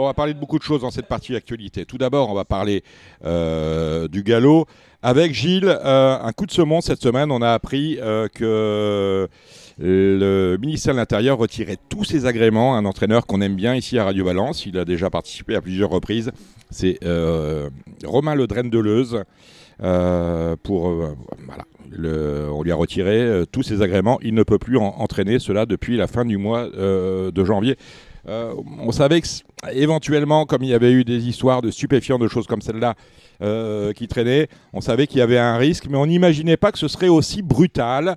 On va parler de beaucoup de choses dans cette partie actualité. Tout d'abord, on va parler du galop. Avec Gilles, un coup de semonce cette semaine, on a appris que le ministère de l'Intérieur retirait tous ses agréments. Un entraîneur qu'on aime bien ici à Radio Valence, il a déjà participé à plusieurs reprises. C'est Romain Le Deleuze. Euh, pour, euh, on lui a retiré euh, tous ses agréments. Il ne peut plus entraîner cela depuis la fin du mois de janvier. On savait que éventuellement, comme il y avait eu des histoires de stupéfiants, de choses comme celle-là qui traînaient, on savait qu'il y avait un risque, mais on n'imaginait pas que ce serait aussi brutal.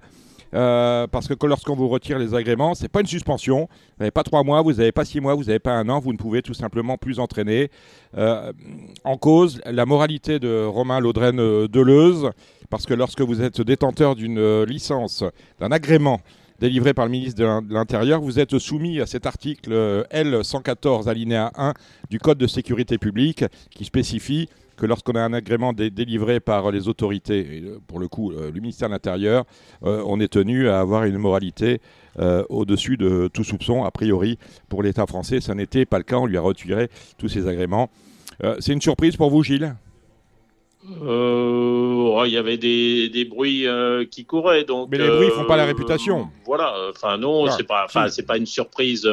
Euh, parce que lorsqu'on vous retire les agréments, c'est pas une suspension. Vous n'avez pas trois mois, vous n'avez pas six mois, vous n'avez pas un an, vous ne pouvez tout simplement plus entraîner. Euh, en cause, la moralité de Romain Laudren euh, Deleuze, parce que lorsque vous êtes détenteur d'une licence, d'un agrément, délivré par le ministre de l'Intérieur, vous êtes soumis à cet article L114 alinéa 1 du Code de sécurité publique qui spécifie que lorsqu'on a un agrément délivré par les autorités, euh, pour le coup euh, le ministère de l'Intérieur, euh, on est tenu à avoir une moralité au-dessus de tout soupçon, a priori, pour l'État français. Ça n'était pas le cas, on lui a retiré tous ses agréments. C'est une surprise pour vous, Gilles? Il y avait des, bruits qui couraient donc. Mais les bruits font pas la réputation. Voilà, enfin non, ce c'est pas, enfin c'est pas une surprise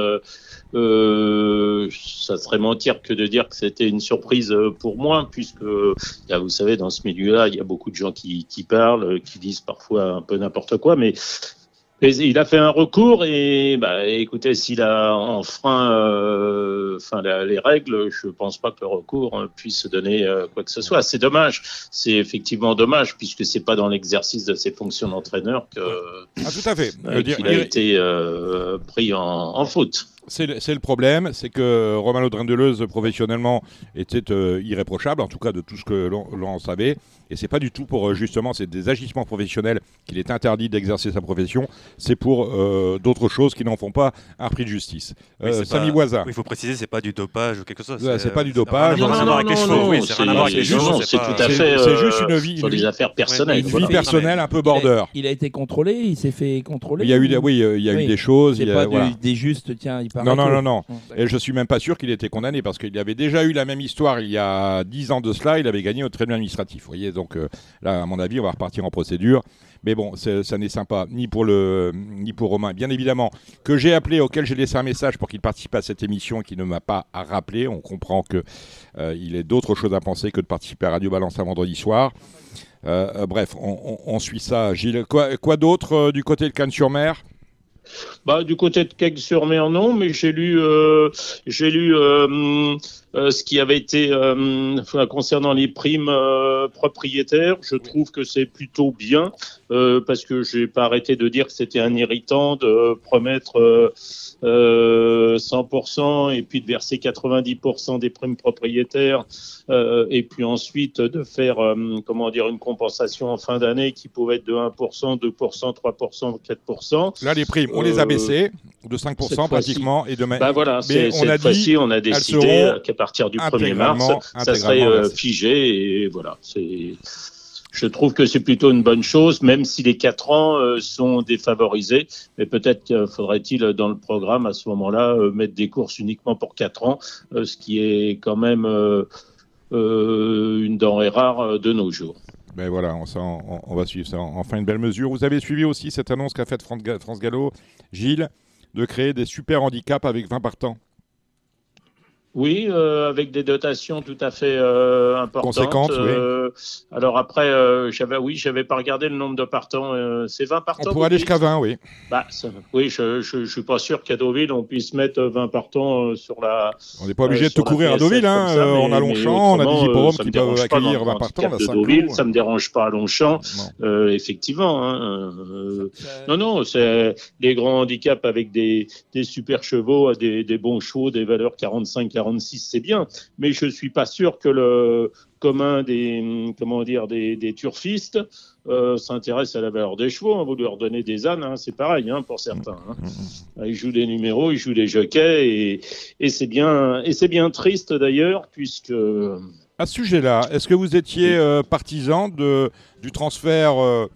euh, ça serait mentir que de dire que c'était une surprise pour moi, puisque vous savez, dans ce milieu-là, il y a beaucoup de gens qui, qui parlent, qui disent parfois un peu n'importe quoi, mais il a fait un recours et bah, écoutez, s'il a enfreint euh, enfin, les règles, je ne pense pas que le recours puisse donner euh, quoi que ce soit. C'est dommage, c'est effectivement dommage puisque c'est pas dans l'exercice de ses fonctions d'entraîneur que ah, tout à fait. Euh, qu'il a été euh, pris en, en faute. C'est le, problème, c'est que Romain Laudrin-Deleuze, professionnellement, était euh, irréprochable, en tout cas de tout ce que l'on savait. Et c'est pas du tout pour, euh, justement, c'est des agissements professionnels qu'il est interdit d'exercer sa profession. C'est pour euh, d'autres choses qui n'en font pas un prix de justice. Samy Voisin. Il faut préciser, c'est pas du dopage ou quelque chose. C'est pas du dopage. Non, non, non, non, c'est tout à fait. C'est juste une vie. Sur des affaires personnelles. Une vie personnelle un peu border. Il a été contrôlé, il s'est fait contrôler. Il y a eu, oui, il y a eu des choses. C'est pas des justes, tiens, il non, non, non, non. Et je suis même pas sûr qu'il ait été condamné parce qu'il avait déjà eu la même histoire il y a 10 ans de cela. Il avait gagné au tribunal administratif. Vous voyez, donc euh, là, à mon avis, on va repartir en procédure. Mais bon, ça n'est sympa ni pour le ni pour Romain. Bien évidemment, que j'ai appelé, auquel j'ai laissé un message pour qu'il participe à cette émission, qui ne m'a pas rappelé. On comprend que euh, il est d'autres choses à penser que de participer à Radio Balance un vendredi soir. Euh, bref, on, suit ça. Gilles, quoi, quoi d'autre du côté de Cannes-sur-Mer? Bah, du côté de Keg-sur-Mer, non, mais j'ai lu, euh, j'ai lu euh, euh, ce qui avait été concernant les primes propriétaires. Je trouve que c'est plutôt bien parce que j'ai pas arrêté de dire que c'était un irritant de promettre 100% et puis de verser 90% des primes propriétaires et puis ensuite de faire comment dire une compensation en fin d'année qui pouvait être de 1%, 2%, 3%, 4%. Là, les primes, on les a baissées de 5% pratiquement. Et de bah voilà, Mais on cette fois-ci, on a décidé partir du 1er mars, ça serait euh, figé. Et voilà. Je trouve que c'est plutôt une bonne chose, même si les 4 ans euh, sont défavorisés. Mais peut-être faudrait-il, dans le programme, à ce moment-là, euh, mettre des courses uniquement pour 4 ans, ce qui est quand même une denrée rare de nos jours. Ben voilà, on, on, va suivre ça. Enfin, une belle mesure. Vous avez suivi aussi cette annonce qu'a faite France Gallo, Gilles, de créer des super handicaps avec 20 partants. Oui, euh, avec des dotations tout à fait euh, importantes. Conséquentes, oui. Euh, alors après, j'avais, oui, j'avais pas regardé le nombre de partants. c'est 20 partants. On pourrait aller jusqu'à 20, oui. Bah, oui, je, je, suis pas sûr qu'à Deauville on puisse mettre 20 partants sur la. On n'est pas obligé de tout courir à Deauville, hein. on a Longchamp, on a des hippodromes qui peuvent accueillir 20 partants. De Deauville, ça me dérange pas à Longchamp, effectivement. Hein, non, non, c'est les grands handicaps avec des, des super chevaux, des, des bons chevaux, des valeurs 45 46, c'est bien, mais je ne suis pas sûr que le commun des, comment dire, des, turfistes euh, s'intéresse à la valeur des chevaux. Hein. Vous leur donnez des ânes, hein, c'est pareil hein, pour certains. Ils jouent des numéros, ils jouent des jockeys, et, c'est bien, et c'est bien triste d'ailleurs, puisque. À ce sujet-là, est-ce que vous étiez euh, partisan de, du transfert euh,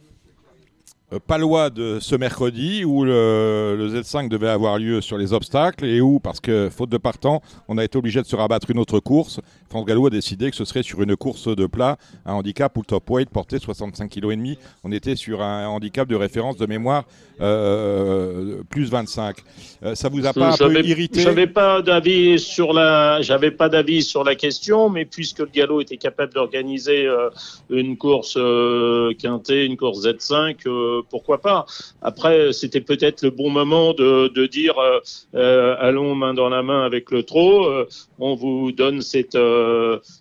palois de ce mercredi où le, Z5 devait avoir lieu sur les obstacles et où, parce que faute de partant, on a été obligé de se rabattre une autre course. France Gallo a décidé que ce serait sur une course de plat, un handicap où le top weight portait 65 kg et demi. On était sur un handicap de référence de mémoire euh, plus 25. Euh, ça vous a pas un peu irrité? J'avais pas d'avis sur la, j'avais pas d'avis sur la question, mais puisque le galop était capable d'organiser une course quintée, une course Z5 pourquoi pas. Après, c'était peut-être le bon moment de, dire euh, euh, allons main dans la main avec le trot. Euh, on vous donne cette,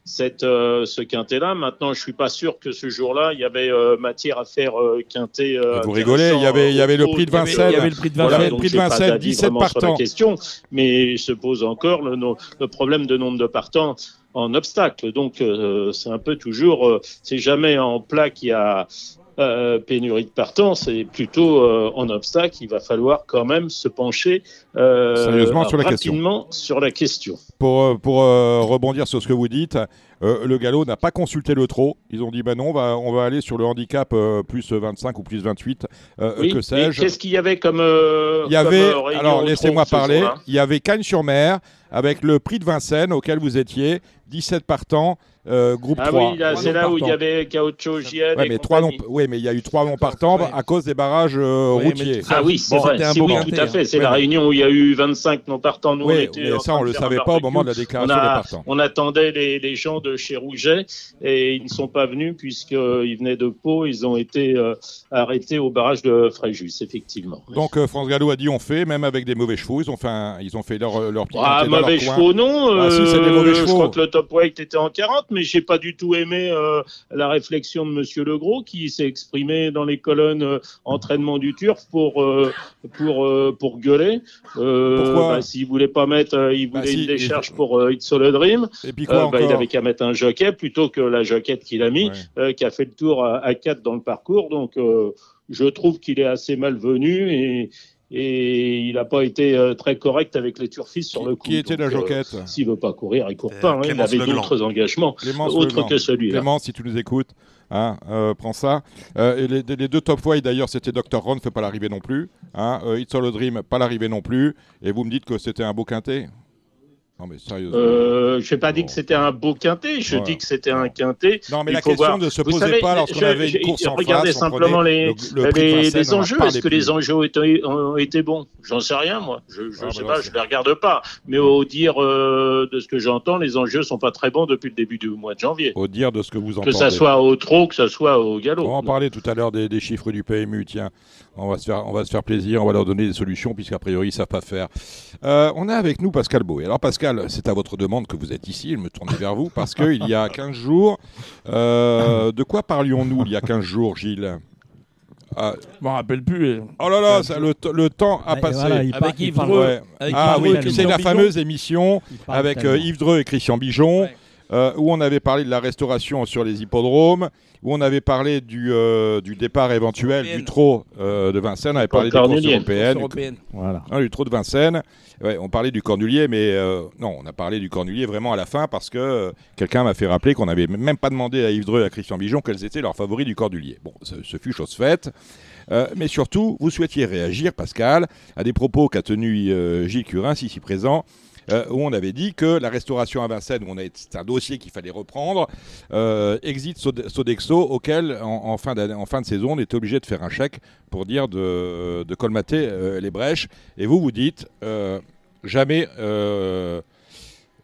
cette, ce quintet-là. Maintenant, je suis pas sûr que ce jour-là, il y avait matière à faire quintet. vous rigolez, il y avait, il y avait le prix de Vincennes. Il y avait le prix de Vincennes, le prix de Vincennes 17 partants. question, mais se pose encore le, le problème de nombre de partants en obstacle. Donc c'est un peu toujours, c'est jamais en plat qu'il y a euh, pénurie de partants, c'est plutôt euh, en obstacle. Il va falloir quand même se pencher euh, Sérieusement sur la rapidement question. sur la question. Pour, pour rebondir sur ce que vous dites, le galop n'a pas consulté le trot. Ils ont dit ben non, on va, on va aller sur le handicap plus 25 ou plus 28, que sais-je. Qu'est-ce qu'il y avait comme. il y avait, alors laissez-moi parler, il y avait Cannes-sur-Mer avec le prix de Vincennes auquel vous étiez, 17 partants. Euh, groupe ah 3. oui, c'est là où il y avait Caoutchouc, JL. Ouais, mais trois oui, mais il y a eu trois noms partants à cause des barrages euh, routiers. Ah oui, c'est vrai. oui, tout à fait. C'est la réunion où il y a eu 25 non partants. Nous, on était mais ça, on ne le savait pas au moment de la déclaration des partants. On attendait les, les, gens de chez Rouget et ils ne sont pas venus puisqu'ils venaient de Pau. Ils ont été euh, arrêtés au barrage de Fréjus, effectivement. Donc, France Gallo a dit on fait, même avec des mauvais chevaux. Ils ont fait, ils ont fait leur, leur petit Ah, mauvais chevaux, non. Ah, si, c'est des mauvais chevaux. Je crois que le top weight était en 40, mais j'ai pas du tout aimé euh, la réflexion de Monsieur Legros qui s'est exprimé dans les colonnes euh, entraînement du turf pour euh, pour pour gueuler. Pourquoi bah, S'il voulait pas mettre, il voulait bah, une décharge pour It's All a Dream. Et puis quoi bah, il avait qu'à mettre un jockey plutôt que la jaquette qu'il a mis, qui a fait le tour à, à 4 dans le parcours. Donc je trouve qu'il est assez malvenu et, et il n'a pas été euh, très correct avec les turfistes sur le coup. Qui était la euh, joquette S'il veut pas courir, il court pas. Hein. il avait d'autres engagements autres que celui-là. Clément, si tu nous écoutes, hein, euh, prends ça. et les, deux top five d'ailleurs, c'était Dr. Ron, fait pas l'arrivée non plus. Hein, It's All a Dream, pas l'arrivée non plus. Et vous me dites que c'était un beau quintet non, mais sérieusement. Euh, je n'ai pas dit que c'était un beau quintet, je dis que c'était un quintet. Non, mais la question ne se posait pas lorsqu'on avait une course en Regardez simplement les, les, enjeux. Est-ce que les enjeux ont été, bons? J'en sais rien, moi. Je ne ah, sais bah pas, je ne les regarde pas. Mais au dire euh, de ce que j'entends, les enjeux ne sont pas très bons depuis le début du mois de janvier. Au dire de ce que vous entendez. Que ça soit au trot, que ça soit au galop. On va en parler tout à l'heure des, chiffres du PMU, tiens. On va, se faire, on va se faire plaisir, on va leur donner des solutions, puisqu'a priori, ils ne savent pas faire. Euh, on a avec nous Pascal Beau. Alors, Pascal, c'est à votre demande que vous êtes ici. Je me tourne vers vous parce qu'il y a 15 jours, euh, de quoi parlions-nous il y a 15 jours, Gilles? Ah. Je m'en rappelle plus. Oh là là, ça, le, le, temps a passé. avec Yves Dreux. ah oui, c'est la fameuse émission avec euh, Yves Dreux et Christian Bijon. Euh, où on avait parlé de la restauration sur les hippodromes, où on avait parlé du, euh, du départ éventuel du trot euh, de Vincennes, on avait parlé des courses européennes. Voilà. du trot de Vincennes. on parlait du Cornulier, mais non, on a parlé du Cornulier vraiment à la fin parce que quelqu'un m'a fait rappeler qu'on n'avait même pas demandé à Yves Dreux et à Christian Bijon quels étaient leurs favoris du Cornulier. Bon, ce, fut chose faite. mais surtout, vous souhaitiez réagir, Pascal, à des propos qu'a tenus Gilles Curin, ici présent, euh, où on avait dit que la restauration à Vincennes, où c'est un dossier qu'il fallait reprendre, euh, exit Sodexo, auquel en, fin en, fin de saison, on était obligé de faire un chèque pour dire de, colmater euh, les brèches. Et vous, vous dites, jamais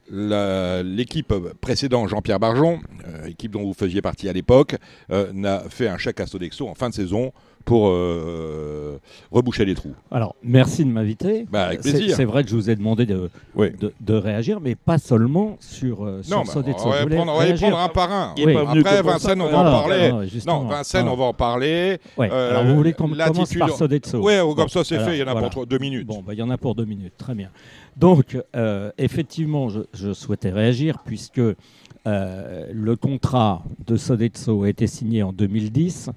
l'équipe précédente, Jean-Pierre Barjon, équipe dont vous faisiez partie à l'époque, n'a fait un chèque à Sodexo en fin de saison pour euh, reboucher les trous. Alors, merci de m'inviter. Bah, avec plaisir. C'est vrai que je vous ai demandé de, de, réagir, mais pas seulement sur, euh, non, sur bah, on, va prendre, on va prendre un par un. Après, Vincennes, on va en parler. Non, Vincennes, on va en parler. Alors, vous voulez qu'on commence par Sodexo Oui, comme ça, c'est fait. Il y en a pour deux minutes. Bon, bah, il y en a pour deux minutes. Très bien. Donc, euh, effectivement, je, je, souhaitais réagir puisque le contrat de Sodexo a été signé en 2010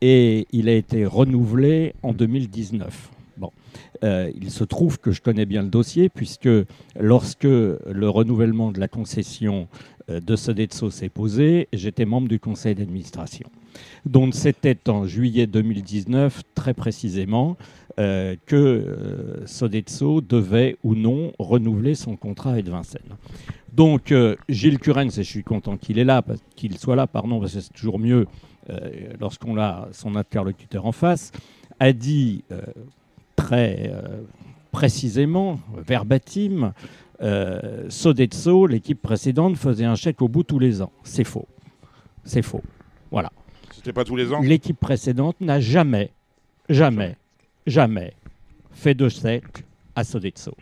et il a été renouvelé en 2019. Bon. Euh, il se trouve que je connais bien le dossier puisque lorsque le renouvellement de la concession euh, de Sodexo s'est posé, j'étais membre du conseil d'administration. dont c'était en juillet 2019 très précisément euh, que euh, Sodexo devait ou non renouveler son contrat avec Vincennes. Donc euh, Gilles Curens, et je suis content qu'il est là, qu'il soit là, pardon, parce que c'est toujours mieux lorsqu'on a son interlocuteur en face, a dit très précisément, verbatim, Sodexo, l'équipe précédente, faisait un chèque au bout tous les ans. C'est faux. C'est faux. Voilà. C'était pas tous les ans? L'équipe précédente n'a jamais, jamais, jamais fait de chèque à Sodexo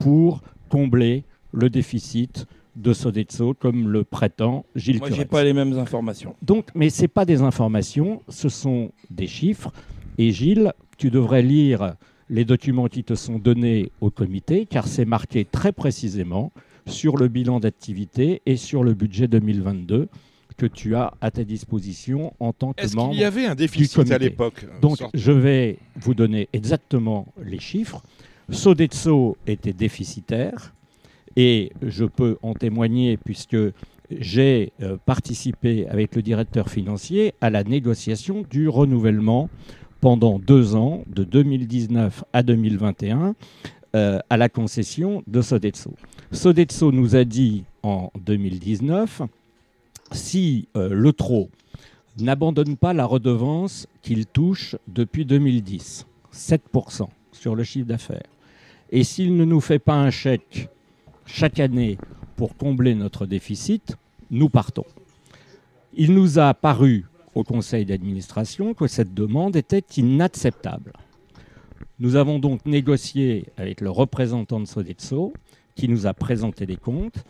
pour combler le déficit de Sodexo comme le prétend Gilles Moi, j'ai pas les mêmes informations. Donc, mais c'est pas des informations, ce sont des chiffres. Et Gilles, tu devrais lire les documents qui te sont donnés au comité, car c'est marqué très précisément sur le bilan d'activité et sur le budget 2022 que tu as à ta disposition en tant que membre. Est-ce qu'il y avait un déficit à l'époque Donc, je vais vous donner exactement les chiffres. Sodexo était déficitaire et je peux en témoigner puisque j'ai euh, participé avec le directeur financier à la négociation du renouvellement pendant deux ans, de 2019 à 2021, euh, à la concession de Sodexo. Sodexo nous a dit en 2019 si euh, le TRO n'abandonne pas la redevance qu'il touche depuis 2010, 7% sur le chiffre d'affaires, et s'il ne nous fait pas un chèque chaque année pour combler notre déficit, nous partons. Il nous a paru au conseil d'administration que cette demande était inacceptable. Nous avons donc négocié avec le représentant de Sodexo qui nous a présenté les comptes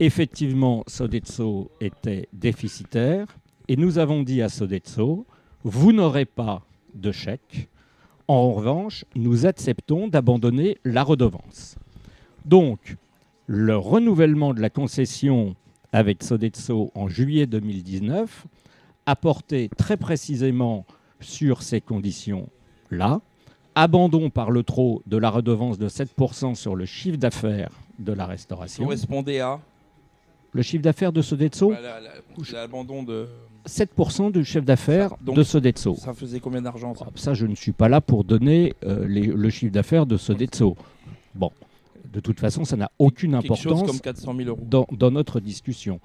effectivement, Sodexo était déficitaire et nous avons dit à Sodexo, vous n'aurez pas de chèque. En revanche, nous acceptons d'abandonner la redevance. Donc, le renouvellement de la concession avec Sodexo en juillet 2019 a porté très précisément sur ces conditions-là. Abandon par le trop de la redevance de 7% sur le chiffre d'affaires de la restauration. Correspondait à le chiffre d'affaires de Sodexo L'abandon de. 7% du chiffre d'affaires de Sodexo. Ça faisait combien d'argent ça, ça, je ne suis pas là pour donner euh, le chiffre d'affaires de Sodexo. Bon, de toute façon, ça n'a aucune importance comme 400 000 euros. Dans, dans, notre discussion.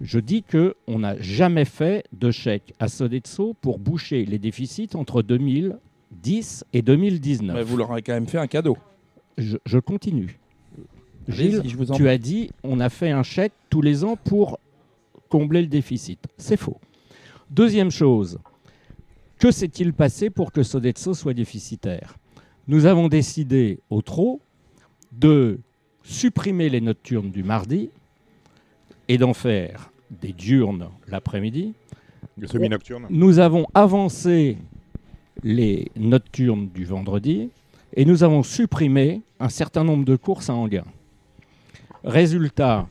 Je dis qu'on n'a jamais fait de chèque à Sodexo pour boucher les déficits entre 2010 et 2019. Mais vous leur avez quand même fait un cadeau. je, je continue. Gilles, tu as dit on a fait un chèque tous les ans pour combler le déficit. C'est faux. Deuxième chose, que s'est-il passé pour que Sodexo soit déficitaire? Nous avons décidé au trop de supprimer les nocturnes du mardi et d'en faire des diurnes l'après-midi. Nous avons avancé les nocturnes du vendredi et nous avons supprimé un certain nombre de courses à Anguin. Résultat,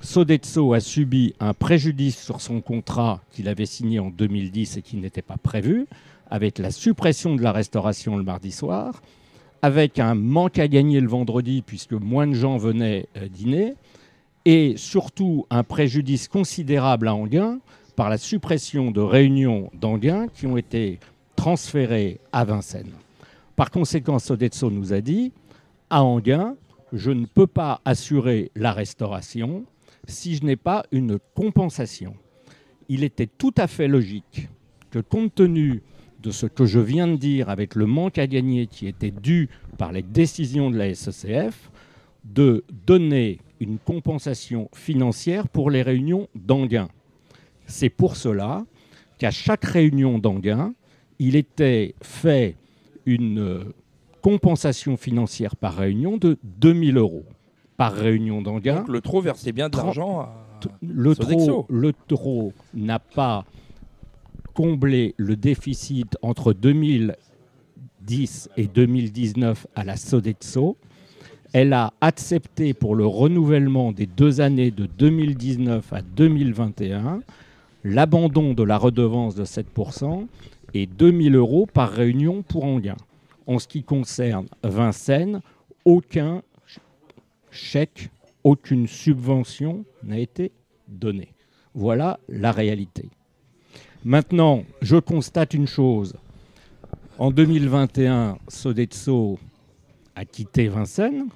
Sodexo a subi un préjudice sur son contrat qu'il avait signé en 2010 et qui n'était pas prévu, avec la suppression de la restauration le mardi soir, avec un manque à gagner le vendredi puisque moins de gens venaient euh, dîner, et surtout un préjudice considérable à Anguin par la suppression de réunions d'Anguin qui ont été transférées à Vincennes. Par conséquent, Sodexo nous a dit, à Anguin, je ne peux pas assurer la restauration si je n'ai pas une compensation. Il était tout à fait logique que compte tenu de ce que je viens de dire avec le manque à gagner qui était dû par les décisions de la SECF, de donner une compensation financière pour les réunions d'Anguin. C'est pour cela qu'à chaque réunion d'Anguin, il était fait une compensation financière par réunion de 2000 euros par réunion d'engagement. Donc le trop versait bien de l'argent à le trop, le trop n'a pas comblé le déficit entre 2010 et 2019 à la Sodexo. Elle a accepté pour le renouvellement des deux années de 2019 à 2021 l'abandon de la redevance de 7% et 2000 euros par réunion pour Anguin. En ce qui concerne Vincennes, aucun chèque, aucune subvention n'a été donnée. Voilà la réalité. Maintenant, je constate une chose. En 2021, Sodexo a quitté Vincennes.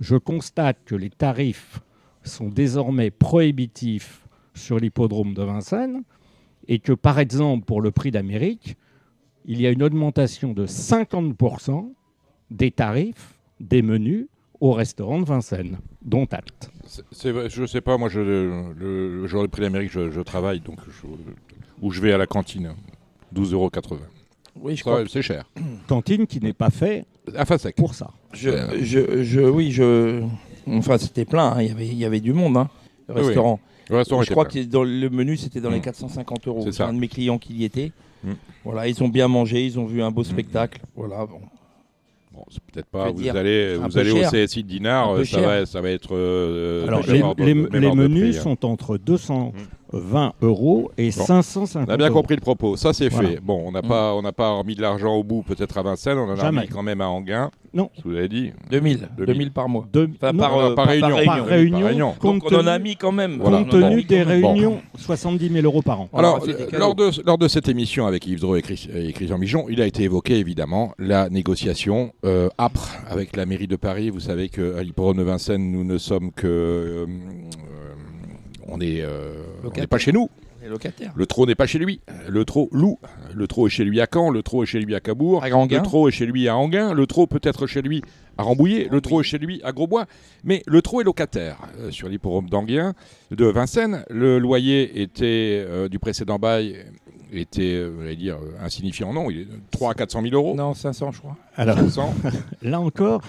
Je constate que les tarifs sont désormais prohibitifs sur l'hippodrome de Vincennes et que, par exemple, pour le prix d'Amérique, il y a une augmentation de 50% des tarifs des menus au restaurant de Vincennes, dont acte. je ne sais pas, moi, le, jour du prix d'Amérique, je, travaille, donc où je vais à la cantine, 12,80 euros. Oui, je crois. C'est cher. Cantine qui n'est pas fait sec. pour ça. Je, je, oui, je. Enfin, c'était plein. Hein. Il, y avait, il y avait du monde, hein, le restaurant. Le restaurant je crois que dans le menu, c'était dans les 450 mm. euros. C'est un de mes clients qui y était. Mm. Voilà, ils ont bien mangé, ils ont vu un beau spectacle. Voilà, bon. Bon, c'est peut-être pas. Vous allez, vous allez au CSI de Dinard, ça va, ça va, être. Euh, Alors, les, menus hein. sont entre 220 euros et 550 On a bien compris le propos. Ça, c'est fait. Bon, on n'a mm. pas, on n'a pas remis de l'argent au bout, peut-être à Vincennes. On en a remis quand même à Anguin. Non. Vous avez dit 2000. 2000, par mois. par, par, réunion. Par réunion. Donc, on en a mis quand même. Compte tenu des réunions, 70 000 euros par an. Alors, lors, de, lors de cette émission avec Yves Dreux et, Christian Mijon, il a été évoqué évidemment la négociation euh, âpre avec la mairie de Paris. Vous savez qu'à l'hippodrome de Vincennes, nous ne sommes que. Euh, on n'est euh, pas chez nous. Le trot n'est pas chez lui. Le trot loue. Le trot est chez lui à Caen. Le trot est chez lui à Cabourg. le trot est chez lui à Anguin. Le trot peut être chez lui à Rambouillet. Le trot est chez lui à Grosbois. Mais le trot est locataire euh, sur l'hipporome d'Anguin, de Vincennes. Le loyer était euh, du précédent bail était, euh, dire, insignifiant. Non, il est 3 à 400 000 euros. Non, 500, je crois. Alors, là encore,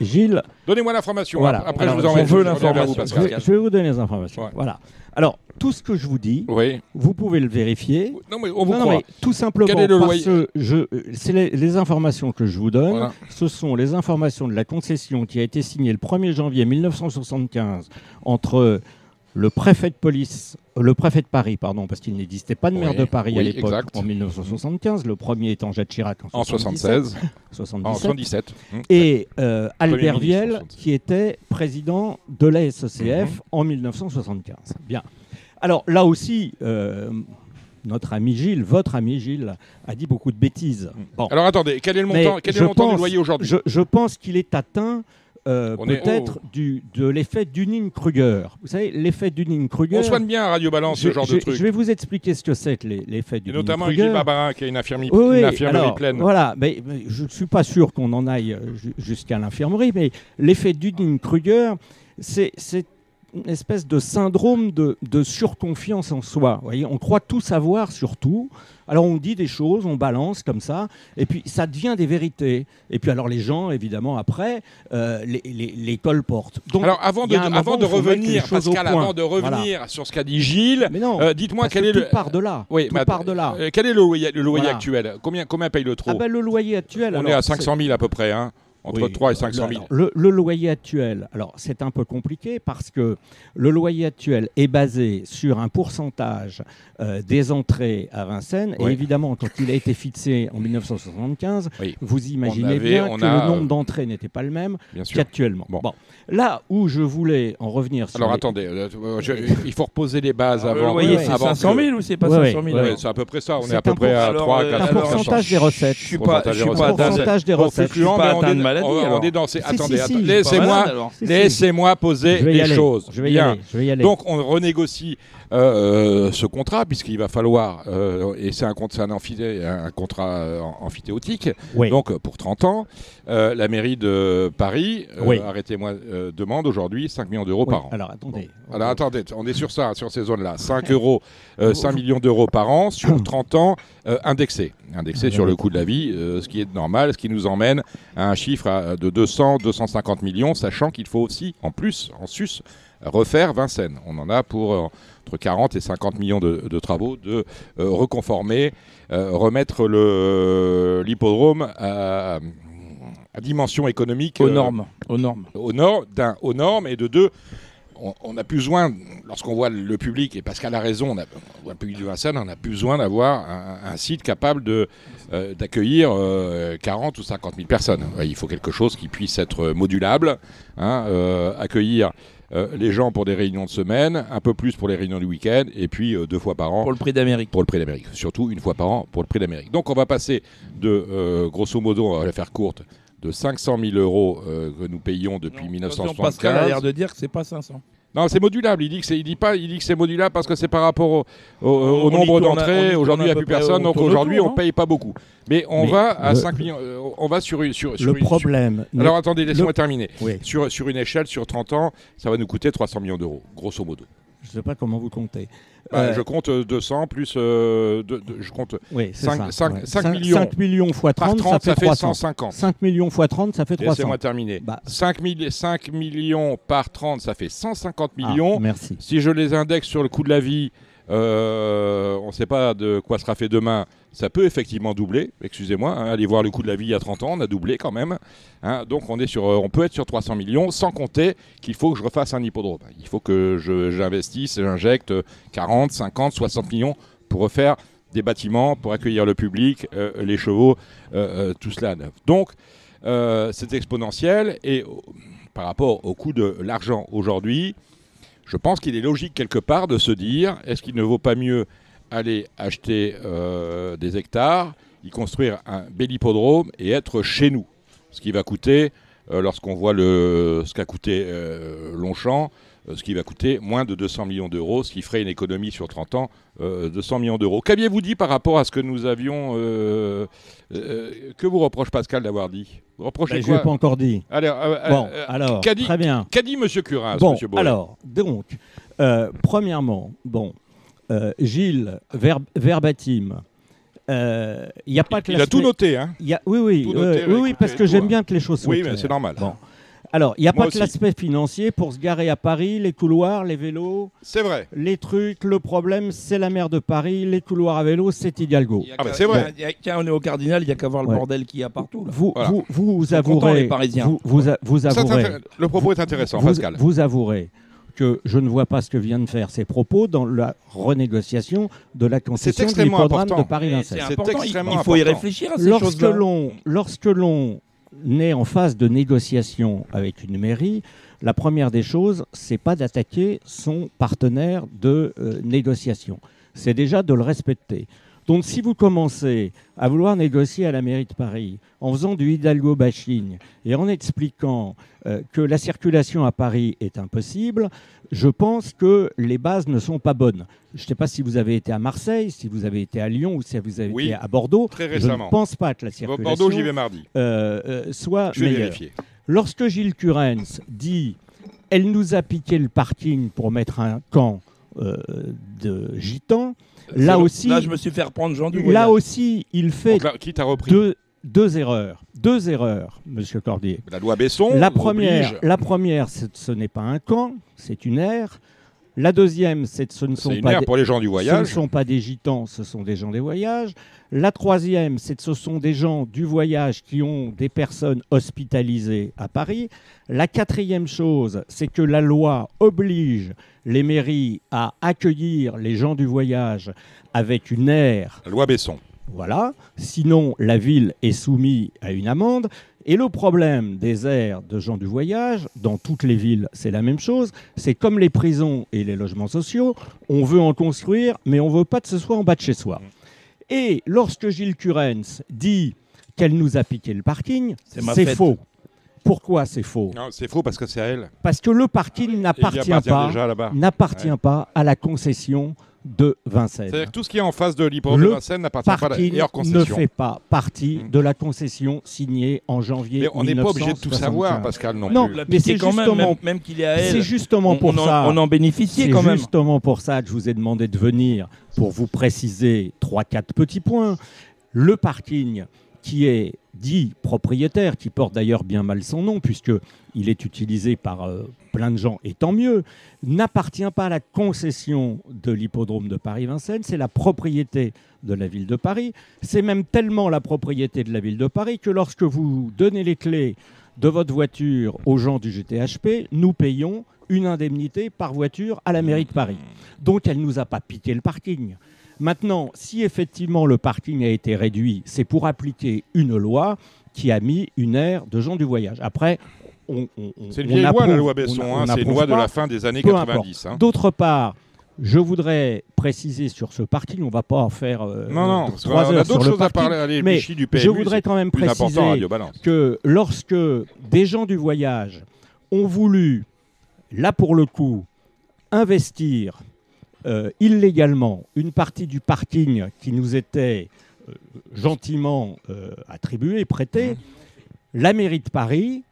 Gilles. Donnez-moi l'information. Après, je vous en veux l'information. Je, vais vous donner les informations. Voilà. Alors, tout ce que je vous dis, vous pouvez le vérifier. Non, mais on vous croit. tout simplement parce que je, c'est les, informations que je vous donne. Ce sont les informations de la concession qui a été signée le 1er janvier 1975 entre le préfet de police, le préfet de Paris, pardon, parce qu'il n'existait pas de maire de Paris à l'époque en 1975, le premier étant Jacques Chirac en, 76, en 77, et euh, Albert Viel, qui était président de la SECF mhm. en 1975. Bien. Alors là aussi, euh, notre ami Gilles, votre ami Gilles, a dit beaucoup de bêtises. Alors attendez, quel est le montant, quel est le montant du loyer aujourd'hui? je, pense qu'il est atteint euh, peut-être de l'effet Dunning-Kruger. Vous savez, l'effet Dunning-Kruger. On soigne bien à Radio Balance ce genre de truc. Je vais vous expliquer ce que c'est l'effet Dunning-Kruger. Notamment Gilles Barbarin qui a une infirmerie, une infirmerie pleine. Voilà, mais, je ne suis pas sûr qu'on en aille euh, jusqu'à l'infirmerie, mais l'effet Dunning-Kruger, c'est une espèce de syndrome de, surconfiance en soi. voyez on croit tout savoir sur tout. Alors on dit des choses, on balance comme ça, et puis ça devient des vérités. Et puis alors les gens, évidemment, après, euh, les, les, colportent. Donc, alors avant de, avant de revenir, Pascal, avant de revenir sur ce qu'a dit Gilles, euh, dites-moi quel est le... part de là. Oui, part de là. Euh, quel est le loyer, le loyer actuel? Combien, combien paye le trou ah ben, Le loyer actuel... On est à 500 000 à peu près, hein entre 3 et 500 000. Le, loyer actuel, alors c'est un peu compliqué parce que le loyer actuel est basé sur un pourcentage euh, des entrées à Vincennes. Et évidemment, quand il a été fixé en 1975, vous imaginez bien que le nombre d'entrées n'était pas le même qu'actuellement. Bon. Là où je voulais en revenir sur. Alors attendez, euh, il faut reposer les bases avant. Le loyer, c'est 500 000 ou c'est pas 500 000 C'est à peu près ça. On est, à peu près à 3 4 Un pourcentage des recettes. Je suis pas. Je suis pas. Pourcentage des recettes. Je suis pas on est dans ces. Attendez, laissez-moi, laissez-moi poser les choses. Je vais y aller. Donc on renégocie euh, ce contrat puisqu'il va falloir euh, et c'est un, un, amphithé, un contrat euh, amphithéotique. Donc pour 30 ans, la mairie de Paris, arrêtez-moi, demande aujourd'hui 5 millions d'euros par an. Alors attendez. Alors attendez, on est sur ça, sur ces zones-là. 5 euros, 5 millions d'euros par an sur 30 ans, indexé, indexé sur le coût de la vie, ce qui est normal, ce qui nous emmène à un chiffre de 200, 250 millions, sachant qu'il faut aussi, en plus, en sus, refaire Vincennes. On en a pour euh, entre 40 et 50 millions de, travaux de euh, reconformer, euh, remettre l'hippodrome à, dimension économique. Aux normes. aux normes. Aux, d'un, aux normes et de deux on, a plus besoin, lorsqu'on voit le public, et Pascal a raison, on a, voit le public de Vincennes, on a plus besoin d'avoir un, site capable d'accueillir 40 ou 50 000 personnes. Il faut quelque chose qui puisse être modulable, hein, accueillir les gens pour des réunions de semaine, un peu plus pour les réunions du week-end, et puis deux fois par an. Pour le prix d'Amérique. Pour le prix d'Amérique. Surtout une fois par an pour le prix d'Amérique. Donc on va passer de, grosso modo, on va la faire courte, de 500 000 euros que nous payons depuis 1975. Pascal a l'air de dire que c'est pas 500. Non, c'est modulable. Il dit que c'est, il dit pas, il dit que c'est modulable parce que c'est par rapport au, nombre d'entrées. Aujourd'hui, il n'y a plus personne, donc aujourd'hui, on paye pas beaucoup. Mais on va à 5 millions. Euh, on va sur une. Sur, le problème. alors attendez, laissez-moi terminer. Sur, sur une échelle, sur 30 ans, ça va nous coûter 300 millions d'euros, grosso modo. Je ne sais pas comment vous comptez. Bah, euh, je compte 200 plus. Euh, je compte 5, 5, 5, millions. 5 millions fois 30, 30 ça, fait, 150. 5 millions fois 30, ça fait 300. Laissez-moi terminer. Bah. 5, 5, millions par 30, ça fait 150 ah, millions. merci. Si je les indexe sur le coût de la vie, euh, on ne sait pas de quoi sera fait demain. Ça peut effectivement doubler. Excusez-moi, hein, allez voir le coût de la vie il y a 30 ans, on a doublé quand même. Hein. donc sur, on peut être sur 300 millions, sans compter qu'il faut que je refasse un hippodrome. Il faut que j'investisse, j'injecte 40, 50, 60 millions pour refaire des bâtiments, pour accueillir le public, euh, les chevaux, euh, tout cela neuf. Donc c'est exponentiel et par rapport au coût de l'argent aujourd'hui, je pense qu'il est logique quelque part de se dire est-ce qu'il ne vaut pas mieux aller acheter euh, des hectares, y construire un bel hippodrome et être chez nous? Ce qui va coûter, euh, lorsqu'on voit le, ce qu'a coûté euh, Longchamp, ce qui va coûter moins de 200 millions d'euros, ce qui ferait une économie sur 30 ans de 200 millions d'euros. Qu'aviez-vous dit par rapport à ce que nous avions Que vous reproche Pascal d'avoir dit? Reprochez ben, Je ne l'ai pas encore dit. bon, alors, dit, très bien. Qu'a dit M. Curin Bon, alors, donc, premièrement, bon, Gilles, verbatim, euh, y a pas que il a tout noté, hein? Y a, Oui, oui, oui, oui, parce que j'aime bien que les choses soient Oui, mais c'est normal. Bon. Alors, il n'y a pas que l'aspect financier pour se garer à Paris, les couloirs, les vélos. C'est vrai. Les trucs, le problème, c'est la mer de Paris, les couloirs à vélo, c'est Hidalgo. Ah bah c'est vrai. Quand on est au Cardinal, il n'y a qu'à voir le bordel qu'il y a partout. Vous, vous, vous, avouerez. Vous, vous, vous avouerez. le propos est intéressant, Pascal. Vous avouerez que je ne vois pas ce que vient de faire ces propos dans la renégociation de la concession de l'hippodrome de Paris-Vincennes. Il faut y réfléchir à ces lorsque l'on, lorsque l'on est en phase de négociation avec une mairie, la première des choses, c'est pas d'attaquer son partenaire de euh, négociation. C'est déjà de le respecter. Donc si vous commencez à vouloir négocier à la mairie de Paris en faisant du Hidalgo bashing et en expliquant euh, que la circulation à Paris est impossible, je pense que les bases ne sont pas bonnes. Je ne sais pas si vous avez été à Marseille, si vous avez été à Lyon ou si vous avez été à Bordeaux. Très récemment. Je ne pense pas que la circulation Bordeaux, j'y vais mardi. Euh, euh, soit je vais Vérifier. Lorsque Gilles Curens dit elle nous a piqué le parking pour mettre un camp de gitans, Là aussi, là, je me suis fait reprendre Jean du Là aussi, il fait Deux, deux erreurs. Deux erreurs, Monsieur Cordier. La loi Besson. La première, la première, ce n'est pas un camp, c'est une aire. La deuxième, c'est ce ne sont pas des, pour les gens du voyage. Ce ne sont pas des gitans, ce sont des gens des voyages. La troisième, c'est ce sont des gens du voyage qui ont des personnes hospitalisées à Paris. La quatrième chose, c'est que la loi oblige les mairies à accueillir les gens du voyage avec une aire. La loi Besson. Voilà. Sinon, la ville est soumise à une amende. Et le problème des aires de gens du voyage, dans toutes les villes, c'est la même chose. C'est comme les prisons et les logements sociaux. On veut en construire, mais on veut pas que ce soit en bas de chez soi. Et lorsque Gilles Curens dit qu'elle nous a piqué le parking, c'est faux. Pourquoi c'est faux? C'est faux parce que c'est à elle. Parce que le parking n'appartient pas, n'appartient pas à la concession de Vincennes. C'est-à-dire que tout ce qui est en face de l'hippodrome de Vincennes n'appartient pas à la concession. ne fait pas partie mm. de la concession signée en janvier Mais on n'est pas obligé de tout savoir, Pascal, non, non mais c'est justement, même, qu'il est à elle, c'est justement pour ça. on en bénéficie quand même. C'est justement pour ça que je vous ai demandé de venir pour vous préciser trois, quatre petits points. Le parking qui est dit propriétaire, qui porte d'ailleurs bien mal son nom, puisqu'il est utilisé par euh, plein de gens, et tant mieux, n'appartient pas à la concession de l'hippodrome de Paris-Vincennes, c'est la propriété de la ville de Paris. C'est même tellement la propriété de la ville de Paris que lorsque vous donnez les clés de votre voiture aux gens du GTHP, nous payons une indemnité par voiture à la mairie de Paris. Donc elle ne nous a pas piqué le parking. Maintenant, si effectivement le parking a été réduit, c'est pour appliquer une loi qui a mis une aire de gens du voyage. Après, c'est une vieille loi, la loi Besson. Hein, c'est une loi de la fin des années 90. Hein. D'autre part, je voudrais préciser sur ce parking, on ne va pas en faire euh, non, non, trois heures sur le choses À parler, mais du PMU, je voudrais quand même préciser que lorsque des gens du voyage ont voulu, là pour le coup, investir euh, illégalement une partie du parking qui nous était euh, gentiment euh, attribué, prêté, mmh. la mairie de Paris,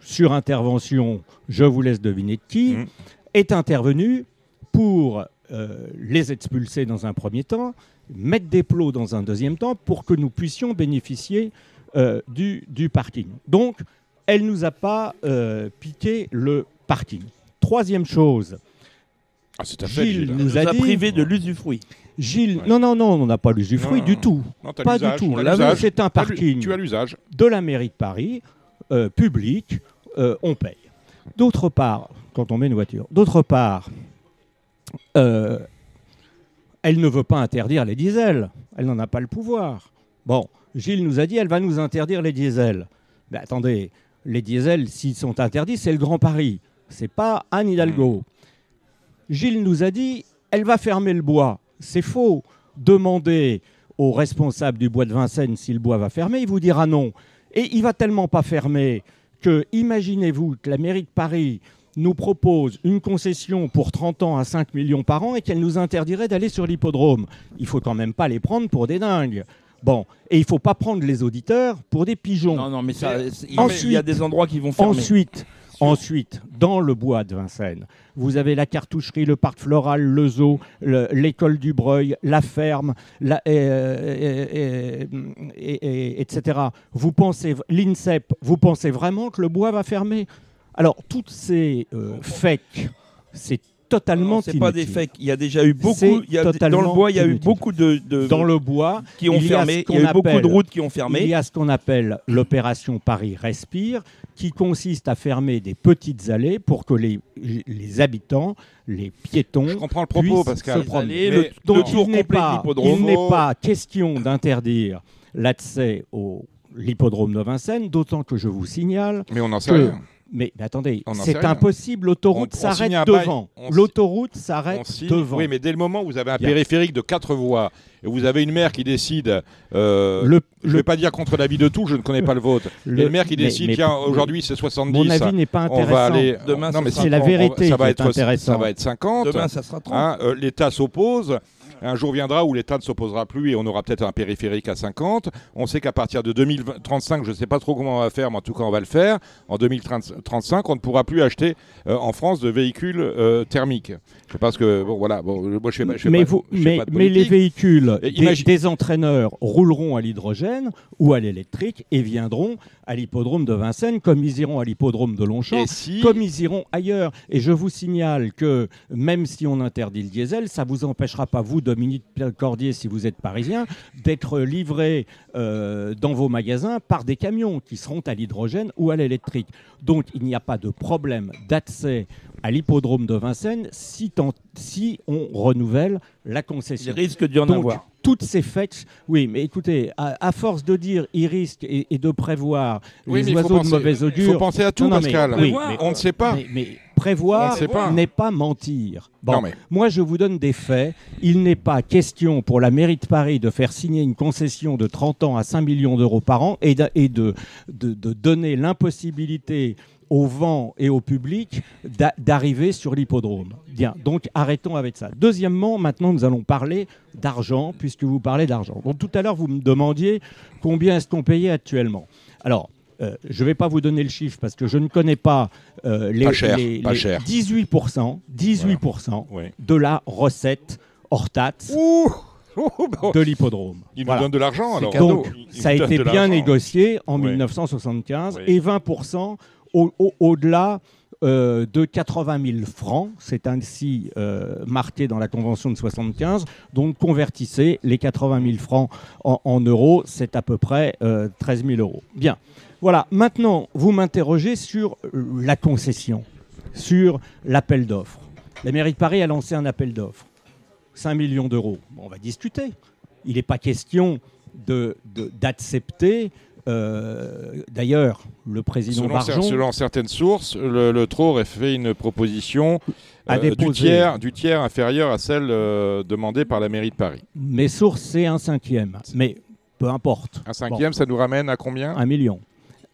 sur intervention, je vous laisse deviner de qui, mmh. est intervenue pour les expulser dans un premier temps, mettre des plots dans un deuxième temps pour que nous puissions bénéficier du, du, parking. Donc, elle ne nous a pas piqué le parking. Troisième chose, ah, Gilles nous a, privé de l'usufruit. Gilles, non, non, non, on n'a pas l'usufruit du tout. pas du tout. c'est un parking tu as l'usage. de la mairie de Paris, euh, public, euh, on paye. D'autre part, quand on met une voiture, d'autre part, euh, elle ne veut pas interdire les diesels. Elle n'en a pas le pouvoir. Bon, Gilles nous a dit, elle va nous interdire les diesels. Mais attendez, les diesels, s'ils sont interdits, c'est le Grand Paris. C'est pas Anne Hidalgo. Gilles nous a dit elle va fermer le bois. C'est faux. Demandez au responsable du bois de Vincennes si le bois va fermer, il vous dira non. Et il va tellement pas fermer que, imaginez-vous que la mairie de Paris nous propose une concession pour 30 ans à 5 millions par an et qu'elle nous interdirait d'aller sur l'hippodrome. Il faut quand même pas les prendre pour des dingues. Bon, et il faut pas prendre les auditeurs pour des pigeons. Non, non, mais ça, il y a des endroits qui vont fermer. Ensuite, Ensuite, dans le bois de Vincennes, vous avez la cartoucherie, le parc floral, le zoo, l'école du Breuil, la ferme, etc. Vous pensez, l'INSEP, vous pensez vraiment que le bois va fermer? Alors, toutes ces euh, fakes, c'est totalement C'est pas des fakes. Il y a déjà eu beaucoup. Il y a, dans le bois, il y a eu beaucoup de, dans le bois qui ont fermé. Il y a eu beaucoup de routes qui ont fermé. Il y a ce qu'on appelle l'opération Paris Respire, qui consiste à fermer des petites allées pour que les, les habitants, les piétons, je comprends le propos, Pascal. Se promener. donc il n'est pas, pas question d'interdire l'accès au l'hippodrome de Vincennes, d'autant que je vous signale Mais on en sait rien mais, attendez, c'est impossible, l'autoroute s'arrête devant. L'autoroute s'arrête devant. Oui, mais dès le moment où vous avez un périphérique de quatre voies et vous avez une maire qui décide, euh, le, je ne vais pas dire contre l'avis de tout, je ne connais pas le vôtre, le, une maire qui décide, tiens, aujourd'hui c'est 70. Mon avis n'est pas intéressant. On va aller, Demain, non, mais c'est la vérité ça va être, intéressant. Ça va être 50. Demain, ça sera 30. Hein, euh, L'État s'oppose. Un jour viendra où l'État ne s'opposera plus et on aura peut-être un périphérique à 50. On sait qu'à partir de 2035, je ne sais pas trop comment on va faire, mais en tout cas on va le faire. En 2035, on ne pourra plus acheter euh, en France de véhicules euh, thermiques. Je sais pas ce que bon voilà. Bon, moi je fais, mais, vous, mais, mais, les véhicules des, entraîneurs rouleront à l'hydrogène ou à l'électrique et viendront à l'hippodrome de Vincennes, comme ils iront à l'hippodrome de Longchamp, comme ils iront ailleurs. Et je vous signale que même si on interdit le diesel, ça vous empêchera pas vous Dominique Cordier, si vous êtes parisien, d'être livré euh, dans vos magasins par des camions qui seront à l'hydrogène ou à l'électrique. Donc il n'y a pas de problème d'accès à l'hippodrome de Vincennes si, si on renouvelle la concession. Il risque d'y en avoir toutes ces fêtes. Oui, mais écoutez, à, force de dire il risque et, de prévoir les oiseaux de mauvaise augure. Il faut penser à tout, Pascal. oui, on ne sait pas. Mais, prévoir n'est pas mentir. Bon, moi, je vous donne des faits. Il n'est pas question pour la mairie de Paris de faire signer une concession de 30 ans à 5 millions d'euros par an et de, et de, de, de donner l'impossibilité au vent et au public d'arriver sur l'hippodrome. Bien, donc arrêtons avec ça. Deuxièmement, maintenant nous allons parler d'argent, puisque vous parlez d'argent. Donc tout à l'heure, vous me demandiez combien est-ce qu'on payait actuellement. Alors, euh, je ne vais pas vous donner le chiffre parce que je ne connais pas euh, les, 18%, 18 de la recette hors taxe. de l'hippodrome. Il nous donne de l'argent alors. Donc, ça a été bien négocié en 1975 et 20% au-delà euh, de 80 000 francs. C'est ainsi euh, marqué dans la Convention de 75. Donc convertissez les 80 000 francs en, euros, c'est à peu près 13 euh, 000 euros. Bien. Voilà. Maintenant, vous m'interrogez sur la concession, sur l'appel d'offres. La mairie de Paris a lancé un appel d'offres. 5 millions d'euros. on va discuter. Il n'est pas question d'accepter D'ailleurs, le président selon, Barjon... Selon certaines sources, le, le TRO aurait fait une proposition du, tiers, du tiers inférieur à celle demandée par la mairie de Paris. Mes sources, c'est un cinquième. Mais peu importe. Un cinquième, ça nous ramène à combien? Un million.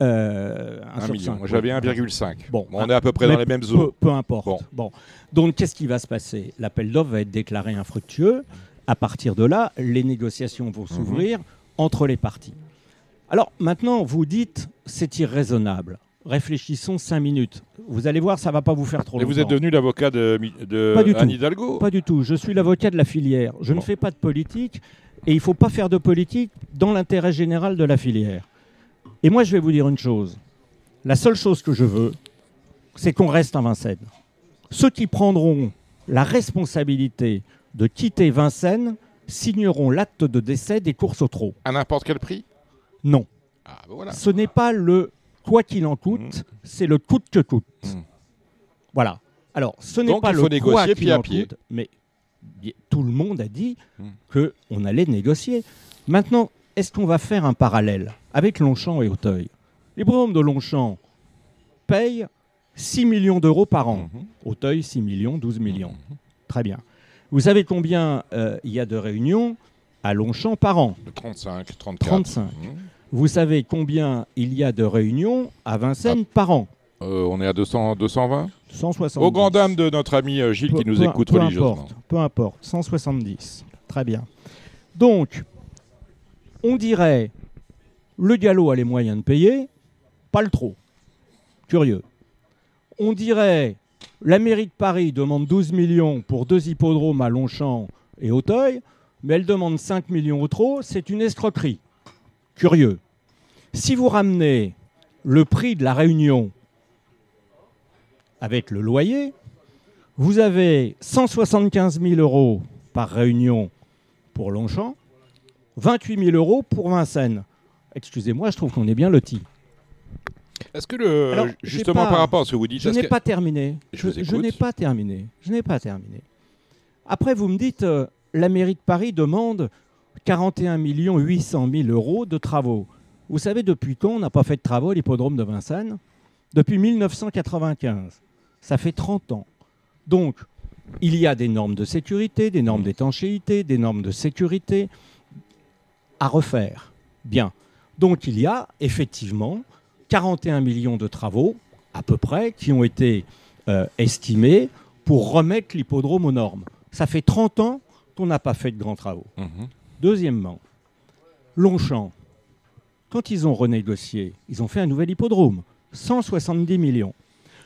Euh, un, million. J'avais 1,5. Bon, on est à peu près dans les mêmes zones. Peu, importe. Bon. Donc, qu'est-ce qui va se passer? L'appel d'offres va être déclaré infructueux. À partir de là, les négociations vont mhm. s'ouvrir entre les parties. Alors, maintenant, vous dites c'est irraisonnable. Réfléchissons cinq minutes. Vous allez voir, ça ne va pas vous faire trop Et vous êtes devenu l'avocat de, de pas du Anne tout. Hidalgo? Pas du tout. Je suis l'avocat de la filière. Je ne fais pas de politique. Et il ne faut pas faire de politique dans l'intérêt général de la filière. Et moi, je vais vous dire une chose. La seule chose que je veux, c'est qu'on reste à Vincennes. Ceux qui prendront la responsabilité de quitter Vincennes signeront l'acte de décès des courses au trot. À n'importe quel prix? Non. Ah, ben voilà. Ce n'est pas le quoi qu'il en coûte, mmh. c'est le coûte que coûte. Mmh. Voilà. Alors, ce n'est pas le quoi qu'il en coûte, mais tout le monde a dit hmm. qu'on allait négocier. Maintenant, est-ce qu'on va faire un parallèle avec Longchamp et Auteuil? L'hippodrome de Longchamp paye 6 millions d'euros par an. Hmm. Auteuil, 6 millions, 12 millions. Hmm. Très bien. Vous savez combien euh, il y a de réunions à Longchamp par an? 35, 34. 35. Vous savez combien il y a de réunions à Vincennes ah. par an? Euh, On est à 200, 220 170. Au grand dame de notre ami euh, Gilles qui nous écoute religieusement. peu importe, 170. Très bien. Donc, on dirait, le galop a les moyens de payer, pas le trop. Curieux. On dirait, la mairie de Paris demande 12 millions pour deux hippodromes à Longchamp et Auteuil, mais elle demande 5 millions au trop, c'est une escroquerie. Curieux. Si vous ramenez le prix de la réunion avec le loyer, vous avez 175 000 euros par réunion pour Longchamp, 28 000 euros pour Vincennes. Excusez-moi, je trouve qu'on est bien lotis. Est-ce que le, justement par rapport à ce que vous dites, je n'ai pas terminé. Je, n'ai pas terminé. Je n'ai pas terminé. Après, vous me dites, euh, la mairie de Paris demande 41 800 000 euros de travaux. Vous savez depuis quand on n'a pas fait de travaux à l'hippodrome de Vincennes Depuis 1995 ça fait 30 ans. Donc, il y a des normes de sécurité, des normes d'étanchéité, des normes de sécurité à refaire. Bien. Donc, il y a effectivement 41 millions de travaux, à peu près, qui ont été euh, estimés pour remettre l'hippodrome aux normes. Ça fait 30 ans qu'on n'a pas fait de grands travaux. Mhm. Deuxièmement, Longchamp, quand ils ont renégocié, ils ont fait un nouvel hippodrome, 170 millions.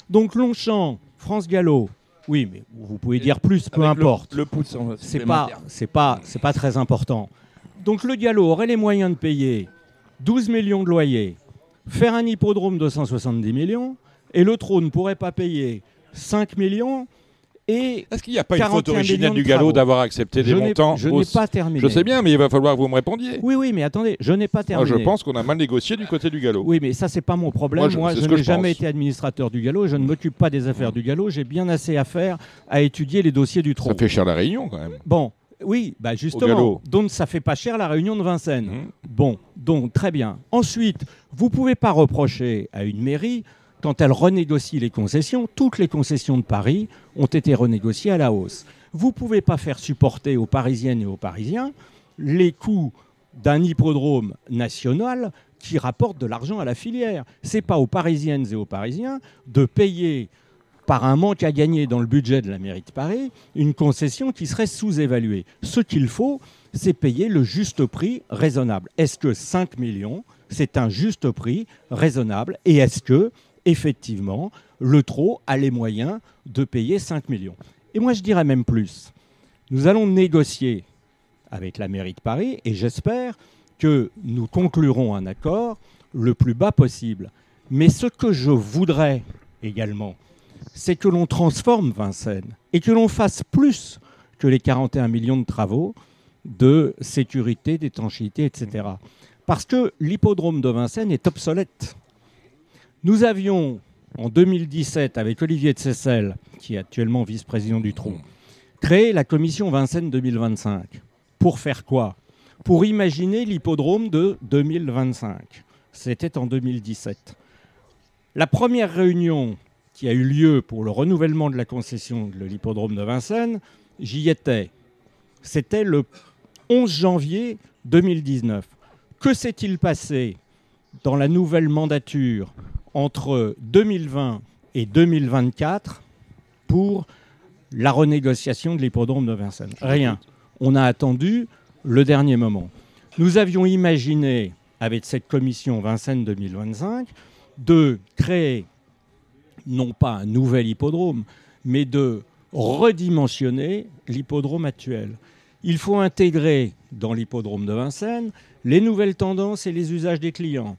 Donc Longchamp, France Gallo, oui, mais vous pouvez dire plus, peu importe. Le, pouce, c'est pas, c'est pas, c'est pas très important. Donc le Gallo aurait les moyens de payer 12 millions de loyers, faire un hippodrome de 170 millions, et le trône ne pourrait pas payer 5 millions est-ce qu'il n'y a pas une faute originelle du galop d'avoir accepté des montants Je n'ai pas terminé. Je sais bien, mais il va falloir que vous me répondiez. Oui, oui, mais attendez, je n'ai pas terminé. Moi, je pense qu'on a mal négocié du côté du galop. Oui, mais ça, c'est pas mon problème. Moi, je, n'ai jamais été administrateur du galop. Je ne m'occupe pas des affaires du galop. J'ai bien assez à faire à étudier les dossiers du trône. Ça fait cher la réunion, quand même. Bon, oui, bah justement. Donc ça fait pas cher la réunion de Vincennes. Mmh. Bon, donc très bien. Ensuite, vous pouvez pas reprocher à une mairie quand elle renégocie les concessions, toutes les concessions de Paris ont été renégociées à la hausse. Vous ne pouvez pas faire supporter aux Parisiennes et aux Parisiens les coûts d'un hippodrome national qui rapporte de l'argent à la filière. Ce n'est pas aux Parisiennes et aux Parisiens de payer par un manque à gagner dans le budget de la mairie de Paris une concession qui serait sous-évaluée. Ce qu'il faut, c'est payer le juste prix raisonnable. Est-ce que 5 millions, c'est un juste prix raisonnable? Et est-ce que effectivement, le trot a les moyens de payer 5 millions? Et moi, je dirais même plus. Nous allons négocier avec la mairie de Paris et j'espère que nous conclurons un accord le plus bas possible. Mais ce que je voudrais également, c'est que l'on transforme Vincennes et que l'on fasse plus que les 41 millions de travaux de sécurité, d'étanchéité, etc. Parce que l'hippodrome de Vincennes est obsolète. Nous avions, en 2017, avec Olivier de Sessel, qui est actuellement vice-président du Trou, créé la commission Vincennes 2025. Pour faire quoi? Pour imaginer l'hippodrome de 2025. c'était en 2017. La première réunion qui a eu lieu pour le renouvellement de la concession de l'hippodrome de Vincennes, j'y étais. C'était le 11 janvier 2019. Que s'est-il passé dans la nouvelle mandature entre 2020 et 2024 pour la renégociation de l'hippodrome de Vincennes? Rien. On a attendu le dernier moment. Nous avions imaginé, avec cette commission Vincennes 2025, de créer non pas un nouvel hippodrome, mais de redimensionner l'hippodrome actuel. Il faut intégrer dans l'hippodrome de Vincennes les nouvelles tendances et les usages des clients,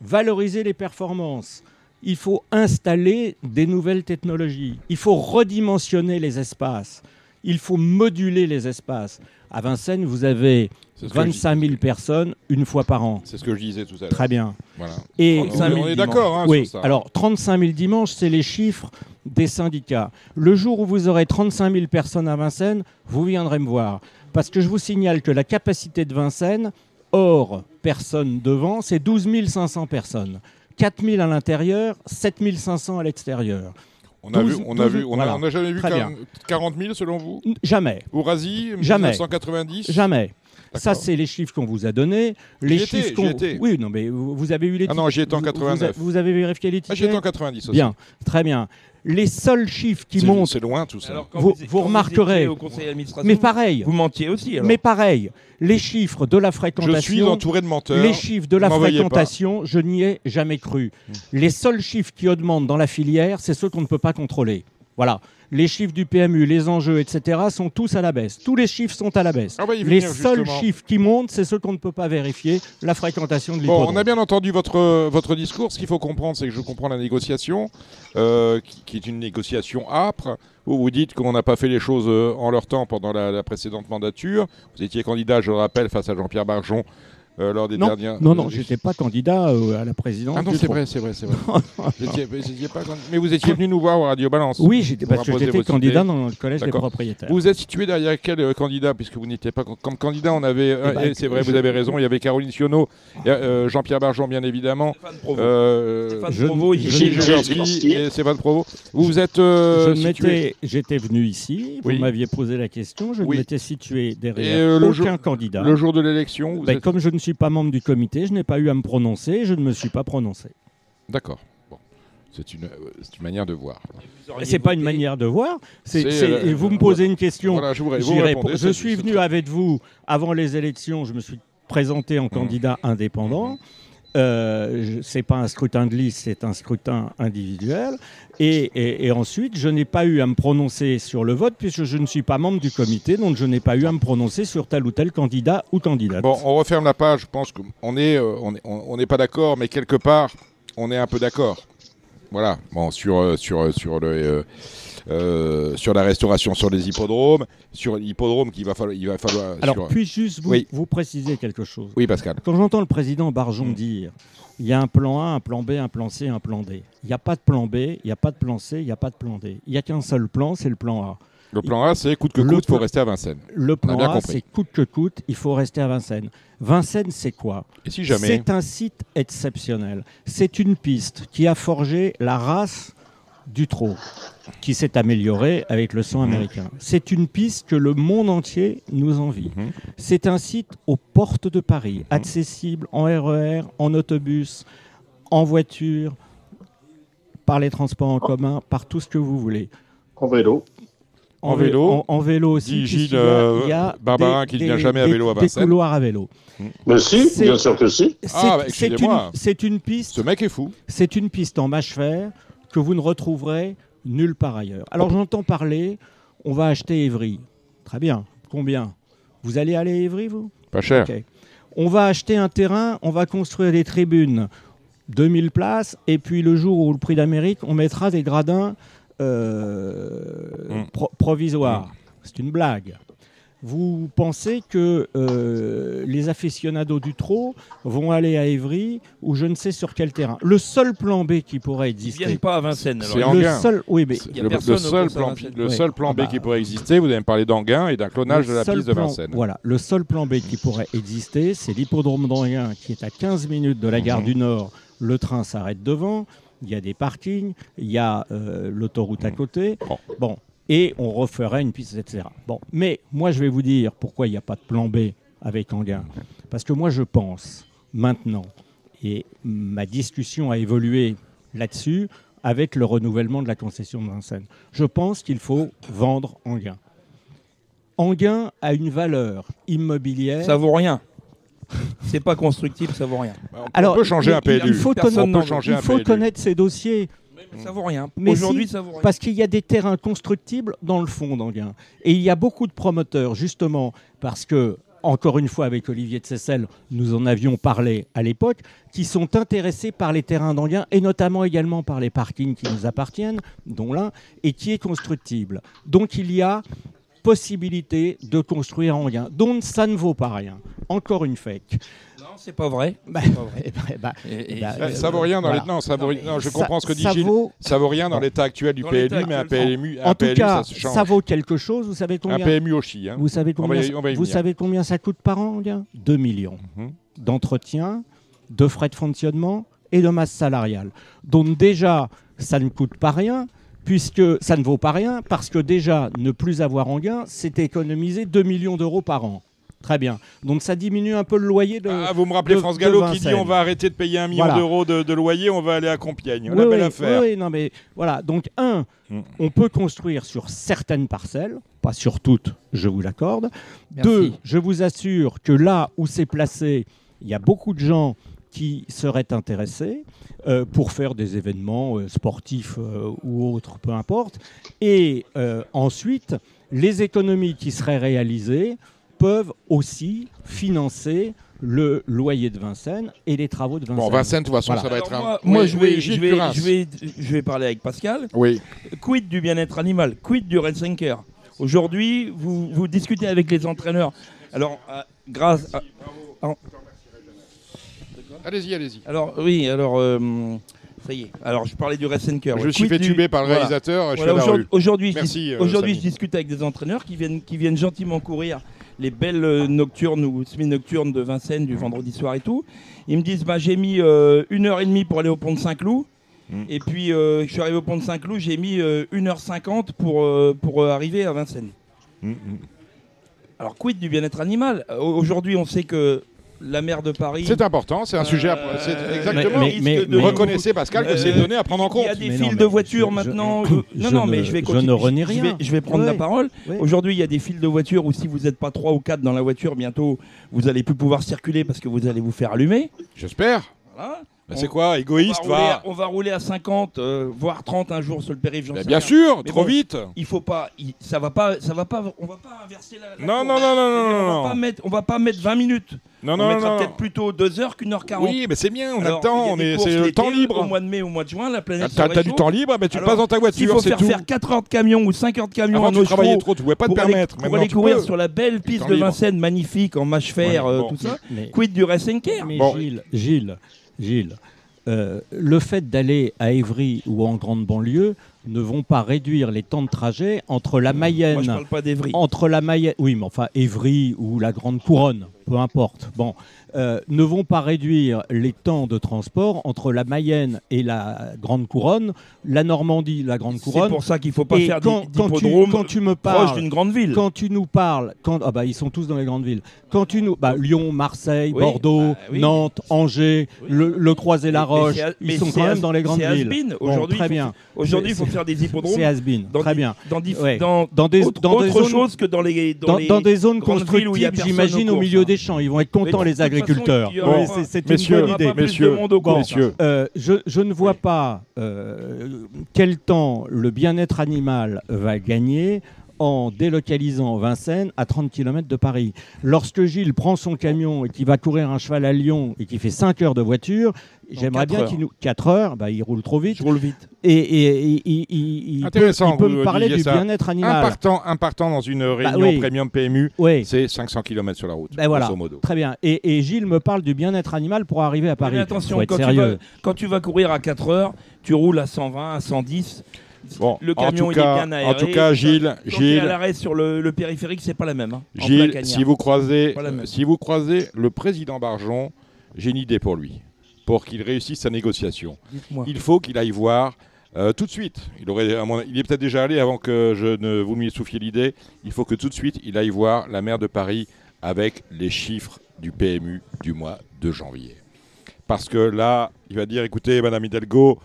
valoriser les performances. Il faut installer des nouvelles technologies. Il faut redimensionner les espaces. Il faut moduler les espaces. À Vincennes, vous avez 25 000 personnes une fois par an. C'est ce que je disais tout à l'heure. Très bien. Et on, est d'accord. Hein, oui. Alors 35 000 dimanches, c'est les chiffres des syndicats. Le jour où vous aurez 35 000 personnes à Vincennes, vous viendrez me voir. Parce que je vous signale que la capacité de Vincennes, hors personnes devant, c'est 12 500 personnes. 4 000 à l'intérieur, 7 500 à l'extérieur. On a, vu, on, a vu, on, a, jamais vu 40 000 selon vous Jamais. Ourasi, jamais. 1990 Jamais. Ça, c'est les chiffres qu'on vous a donnés. Les chiffres qu'on. Oui, non, mais vous avez eu les. Ah non, j'y étais en 89. Vous, avez vérifié les titres ah, J'y étais en 90 aussi. Bien, très bien les seuls chiffres qui montent. C'est loin tout ça. vous, remarquerez. mais pareil. Vous mentiez aussi. Mais pareil, les chiffres de la fréquentation. Je suis entouré de menteurs. Les chiffres de la fréquentation, je n'y ai jamais cru. Hmm. Les seuls chiffres qui augmentent dans la filière, c'est ceux qu'on ne peut pas contrôler. Voilà les chiffres du PMU, les enjeux, etc., sont tous à la baisse. Tous les chiffres sont à la baisse. Ah les seuls chiffres qui montent, c'est ceux qu'on ne peut pas vérifier, la fréquentation de l'hippodrome. Bon, on a bien entendu votre, votre discours. Ce qu'il faut comprendre, c'est que je comprends la négociation, euh, qui, est une négociation âpre, où vous dites qu'on n'a pas fait les choses euh, en leur temps pendant la, la précédente mandature. Vous étiez candidat, je le rappelle, face à Jean-Pierre Barjon euh, lors des non, dernières. Non, non, j'étais pas candidat euh, à la présidence. Ah non, c'est vrai, c'est vrai, c'est vrai. Mais vous étiez venu nous voir au Radio Balance. Oui, parce que j'étais candidat dans le collège des propriétaires. Vous êtes situé derrière quel euh, candidat Puisque vous n'étiez pas comme candidat, on avait. Ben, c'est vrai, vous avez raison. Il y avait Caroline Sionneau, Jean-Pierre Barjon, bien évidemment. Stéphane Provo, et Stéphane Provo. Vous êtes. J'étais venu ici. Vous m'aviez posé la question. Je m'étais situé derrière aucun candidat. Le jour de l'élection, ben, comme je ne suis suis pas membre du comité, je n'ai pas eu à me prononcer, je ne me suis pas prononcé. D'accord. Bon. C'est une, euh, une, manière de voir. C'est pas une manière de voir. Euh, vous me posez une question. Voilà, je, vous je suis venu avec vous avant les élections. Je me suis présenté en mmh. candidat indépendant. Mmh. Euh, c'est pas un scrutin de liste, c'est un scrutin individuel. Et, ensuite, je n'ai pas eu à me prononcer sur le vote puisque je ne suis pas membre du comité, donc je n'ai pas eu à me prononcer sur tel ou tel candidat ou candidate. Bon, on referme la page. Je pense qu'on est, euh, on n'est pas d'accord, mais quelque part, on est un peu d'accord. Voilà. Bon, sur, euh, sur, sur le. Euh, sur la restauration sur les hippodromes, sur l'hippodrome qu'il va falloir. Il va falloir Alors, puis juste vous, vous préciser quelque chose? Oui, Pascal. Quand j'entends le président Barjon mm. dire il y a un plan A, un plan B, un plan C, un plan D. Il n'y a pas de plan B, il n'y a pas de plan C, il n'y a pas de plan D. Il n'y a qu'un seul plan, c'est le plan A. Le plan A, c'est coûte que coûte, il faut rester à Vincennes. Le plan A, c'est coûte que coûte, il faut rester à Vincennes. Vincennes, c'est quoi? Si jamais C'est un site exceptionnel. C'est une piste qui a forgé la race du trot qui s'est amélioré avec le son américain. C'est une piste que le monde entier nous envie. Mhm. C'est un site aux portes de Paris, mhm. accessible en RER, e en autobus, en voiture, par les transports en commun, par tout ce que vous voulez. En vélo. En, vélo, en, vélo aussi. Gilles euh, il y a Barbarin qui ne vient jamais à vélo à Vincennes. Des couloirs à vélo. Mais si, bien sûr que si. Ah, c'est une, une, piste. Ce mec est fou. C'est une piste en mâche fer que vous ne retrouverez nulle part ailleurs. Alors j'entends parler, on va acheter Évry. Très bien. Combien? Vous allez aller à Évry, vous? Pas cher. On va acheter un terrain, on va construire des tribunes, 2000 places, et puis le jour où le prix d'Amérique, on mettra des gradins euh, mm. provisoires. Mm. C'est une blague. Vous pensez que euh, les aficionados du trot vont aller à Évry ou je ne sais sur quel terrain? Le seul plan B qui pourrait exister. Ils viennent pas à Vincennes. Alors. Le seul, oui, mais le, seul plan, le seul plan B qui pourrait exister, vous avez parlé d'Anguin et d'un clonage de la piste de Vincennes. Voilà, le seul plan B qui pourrait exister, c'est l'hippodrome d'Anguin qui est à 15 minutes de la gare mhm. du Nord. Le train s'arrête devant. Il y a des parkings, il y a euh, l'autoroute à côté. bon et on referait une piste, etc. Bon, mais moi je vais vous dire pourquoi il n'y a pas de plan B avec Anguin. Parce que moi je pense maintenant, et ma discussion a évolué là-dessus avec le renouvellement de la concession de Vincennes, je pense qu'il faut vendre Anguin. Anguin a une valeur immobilière. Ça vaut rien. C'est pas constructible, ça vaut rien. Bah, on, Alors, peut changer un PLU. Il faut, connaître, il faut connaître ces dossiers. Ça vaut rien. Aujourd'hui, ça vaut rien. Parce qu'il y a des terrains constructibles dans le fond d'Anguin. Et il y a beaucoup de promoteurs, justement, parce que, encore une fois, avec Olivier de Sessel, nous en avions parlé à l'époque, qui sont intéressés par les terrains d'Anguin et notamment également par les parkings qui nous appartiennent, dont l'un, et qui est constructible. Donc il y a possibilité de construire Anguin. Donc ça ne vaut pas rien. Encore une fake c'est pas vrai. Bah, bah, bah, ça vaut rien dans les... non, ça vaut... non, je comprends ce que dit ça Gilles. Vaut... Ça vaut rien dans l'état actuel du PMU, mais un PMU, en tout cas, ça, vaut quelque chose. Vous savez combien Un PMU aussi. Hein. Vous savez combien Vous savez combien ça coûte par an, 2 millions mhm. d'entretien, de frais de fonctionnement et de masse salariale. Donc déjà, ça ne coûte pas rien puisque ça ne vaut pas rien, parce que déjà, ne plus avoir en gain, c'est économiser 2 millions d'euros par an. Très bien. Donc ça diminue un peu le loyer de. Ah, vous me rappelez France Gallo qui dit on va arrêter de payer un million d'euros de, loyer, on va aller à Compiègne. la belle affaire. Oui, non, mais voilà. Donc, un, hmm. on peut construire sur certaines parcelles, pas sur toutes, je vous l'accorde. Deux, je vous assure que là où c'est placé, il y a beaucoup de gens qui seraient intéressés euh, pour faire des événements euh, sportifs euh, ou autres, peu importe. Et ensuite, les économies qui seraient réalisées peuvent aussi financer le loyer de Vincennes et les travaux de Vincennes. Bon, Vincennes, de toute façon, ça va être un. Moi, je, vais, je, vais, je, vais, je, vais, parler avec Pascal. Oui. Quid du bien-être animal? Quid du Rensenker Aujourd'hui, vous, vous discutez avec les entraîneurs. Alors, euh, grâce à. Allez-y, allez-y. Alors, oui, alors. Euh, ça y est. Alors, je parlais du Rensenker. Je suis fait tuber par le réalisateur. Aujourd'hui, je, euh, aujourd'hui, je discute avec des entraîneurs qui viennent, qui viennent gentiment courir les belles euh, nocturnes ou semi-nocturnes de Vincennes du vendredi soir et tout. Ils me disent bah, j'ai mis euh, une heure et demie pour aller au pont de Saint-Cloud. Mm. Et puis je suis arrivé au pont de Saint-Cloud, j'ai mis 1h50 pour, pour arriver à Vincennes. Mm, mm. Alors quid du bien-être animal? Aujourd'hui on sait que la maire de Paris. C'est important, c'est un sujet. exactement. Mais, reconnaissez Pascal que c'est une donnée à prendre en compte. Il y a des files de voitures maintenant. non, non, mais je vais continuer. Je ne renie rien. Je vais, prendre la parole. Aujourd'hui, il y a des files de voitures où si vous n'êtes pas trois ou quatre dans la voiture, bientôt vous n'allez plus pouvoir circuler parce que vous allez vous faire allumer. J'espère. Voilà. Bah, c'est quoi Égoïste on va, on va rouler à 50, euh, voire 30 un jour sur le périph'. Bah, bien sûr, trop vite. Il faut pas, ça va pas, ça va pas, on va pas inverser la. non, non, non, non, non, non, on va pas mettre, on va pas mettre 20 minutes. Non, non, on mettra peut-être plutôt 2 heures qu'une heure 40. Oui, mais c'est bien, on attend, on est, c'est le temps libre. Au mois de mai, au mois de juin, la planète. T'as, as du temps libre, mais tu passes dans ta voiture. Il faut faire faire 4 heures de camion ou 5 heures de camion Avant, tu travaillais trop, tu pouvais pas te permettre. Pour aller courir sur la belle piste de Vincennes, magnifique en mâche fer, euh, tout ça. Quid du Racing Mais Gilles, Gilles, Gilles. Euh, le fait d'aller à Évry ou en grande banlieue ne vont pas réduire les temps de trajet entre la Mayenne. Moi, je parle pas d'Évry. Entre la Mayenne, oui, mais enfin Évry ou la Grande Couronne, peu importe. Bon, euh, ne vont pas réduire les temps de transport entre la Mayenne et la Grande Couronne, la Normandie, la Grande Couronne. C'est pour ça qu'il ne faut pas faire quand, quand tu, quand tu me parles d'une grande ville. Quand tu nous parles, quand, ah bah, ils sont tous dans les grandes villes. Quand tu nous, bah, Lyon, Marseille, Bordeaux, bah Nantes, Angers, le, le Croisé-la-Roche, ils sont quand même dans les grandes villes. Aujourd'hui, très bien. Aujourd'hui, il faut faire des hippodromes. C'est Asbin. Très bien. Dans, dans, des, autre, dans des zones, chose que dans les dans, des zones constructibles, j'imagine au milieu des champs. Ils vont être contents les agriculteurs. C'est une bonne idée. Messieurs, messieurs. Euh, je, je, ne vois pas euh, quel temps le bien-être animal va gagner en délocalisant Vincennes à 30 km de Paris. Lorsque Gilles prend son camion et qu'il va courir un cheval à Lyon et qu'il fait 5 heures de voiture, j'aimerais bien qu'il nous. 4 heures, bah, il roule trop vite. Je roule vite. Et, il, peut, me parler du bien-être animal. Un partant, dans une bah réunion premium PMU, c'est 500 km sur la route. Ben voilà, très bien. Et, Gilles me parle du bien-être animal pour arriver à Paris. Mais attention, quand, tu vas, quand tu vas courir à 4 heures, tu roules à 120, à 110. Bon, le camion il est bien aéré. En tout cas, Gilles, quand, Gilles, à l'arrêt sur le, périphérique, c'est pas la même. Hein, Gilles, si vous croisez, si vous croisez le président Barjon, j'ai une idée pour lui, pour qu'il réussisse sa négociation. Il faut qu'il aille voir. Euh, tout de suite, il, aurait, il est peut-être déjà allé avant que je ne vous m'y souffliez l'idée. Il faut que tout de suite, il aille voir la maire de Paris avec les chiffres du PMU du mois de janvier. Parce que là, il va dire écoutez, Madame Hidalgo,